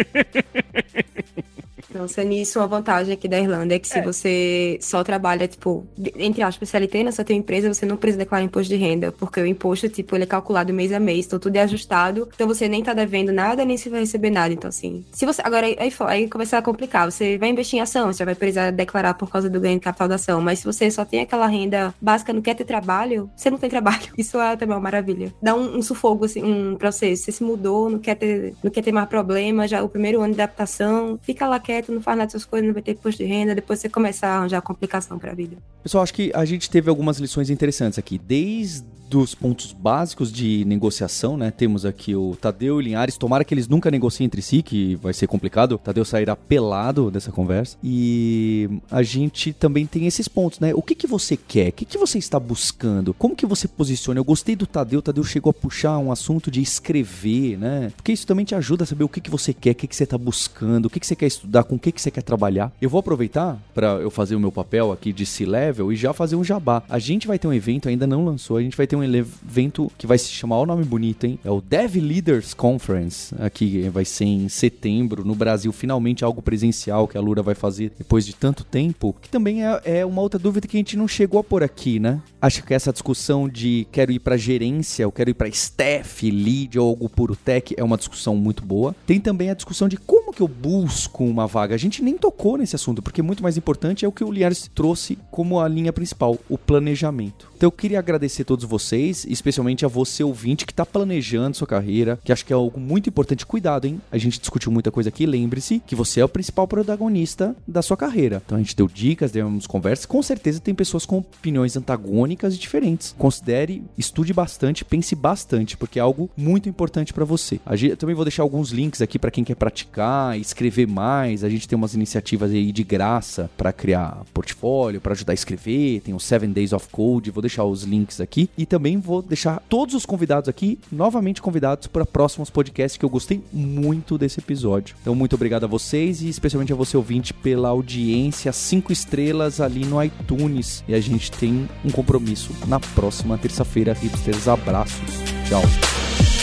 Nossa, nisso uma vantagem aqui da Irlanda é que se É. você só trabalha, tipo, entre aspas, CLT na sua tua empresa, você não precisa declarar imposto de renda, porque o imposto, tipo, ele é calculado mês a mês, então tudo é ajustado, então você nem tá devendo nada, nem se vai receber nada, então assim, se você, agora aí, aí, começa a complicar, você vai investir em ação, você já vai precisar declarar por causa do ganho de capital da ação, mas se você só tem aquela renda básica, não quer ter trabalho, você não tem trabalho, isso é também uma maravilha. Dá um, um sufoco, assim, um, pra você, você se mudou, não quer ter, não quer ter mais problema, já o primeiro ano de adaptação, fica lá quieto, não faz nada dessas coisas, não vai ter imposto de renda, depois você começa a arranjar complicação pra vida. Pessoal, acho que a gente teve algumas lições interessantes aqui. Desde os pontos básicos de negociação, né? Temos aqui o Tadeu e Linhares. Tomara que eles nunca negociem entre si, que vai ser complicado. O Tadeu sairá pelado dessa conversa. E a gente também tem esses pontos, né? O que, que você quer? O que, que você está buscando? Como que você posiciona? Eu gostei do Tadeu. O Tadeu chegou a puxar um assunto de escrever, né? Porque isso também te ajuda a saber o que, que você quer, o que, que você está buscando, o que, que você quer estudar, com o que, que você quer trabalhar. Eu vou aproveitar para eu fazer o meu papel aqui de C-Level e já fazer um jabá. A gente vai ter um evento, ainda não lançou, a gente vai ter um ele- evento que vai se chamar, o nome bonito, hein? É o Dev Leaders Conference, aqui vai ser em setembro, no Brasil, finalmente algo presencial que a Lura vai fazer depois de tanto tempo, que também é, é uma outra dúvida que a gente não chegou a pôr aqui, né? Acho que essa discussão de quero ir para gerência, eu quero ir para staff, lead ou algo puro tech é uma discussão muito boa. Tem também a discussão de como que eu busco uma vaga. A gente nem tocou nesse assunto, porque muito mais importante é o que o Liares trouxe como a linha principal, o planejamento. Então eu queria agradecer a todos vocês, especialmente a você ouvinte que está planejando sua carreira, que acho que é algo muito importante. Cuidado, hein? A gente discutiu muita coisa aqui. Lembre-se que você é o principal protagonista da sua carreira. Então a gente deu dicas, demos conversas. Com certeza tem pessoas com opiniões antagônicas e diferentes. Considere, estude bastante, pense bastante, porque é algo muito importante para você. A gente, eu também vou deixar alguns links aqui para quem quer praticar, escrever mais. A gente tem umas iniciativas aí de graça para criar portfólio, para ajudar a escrever. Tem o Seven Days of Code. Vou deixar os links aqui e também vou deixar todos os convidados aqui novamente convidados para próximos podcasts que eu gostei muito desse episódio. Então muito obrigado a vocês e especialmente a você ouvinte pela audiência, cinco estrelas ali no iTunes. E a gente tem um compromisso na próxima terça-feira. Hipsters, abraços. Tchau.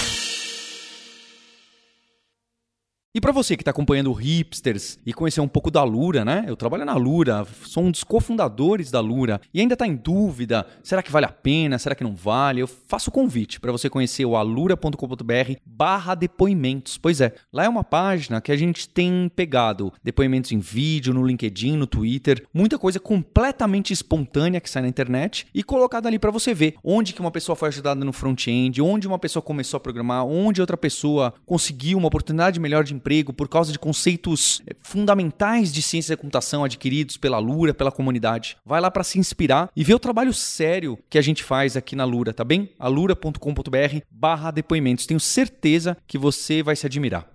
E para você que está acompanhando o Hipsters e conhecer um pouco da Lura, né? Eu trabalho na Lura, sou um dos cofundadores da Lura e ainda está em dúvida, será que vale a pena, será que não vale? Eu faço o convite para você conhecer o alura.com.br barra depoimentos. Pois é, lá é uma página que a gente tem pegado depoimentos em vídeo, no LinkedIn, no Twitter, muita coisa completamente espontânea que sai na internet e colocada ali para você ver onde que uma pessoa foi ajudada no front-end, onde uma pessoa começou a programar, onde outra pessoa conseguiu uma oportunidade melhor de emprego por causa de conceitos eh, fundamentais de ciência da computação adquiridos pela Lura, pela comunidade. Vai lá para se inspirar e ver o trabalho sério que a gente faz aqui na Lura, tá bem? alura.com.br barra depoimentos. Tenho certeza que você vai se admirar.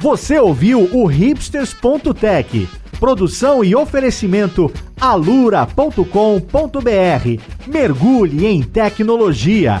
Você ouviu o hipsters.tech. Produção e oferecimento alura.com.br. Mergulhe em tecnologia.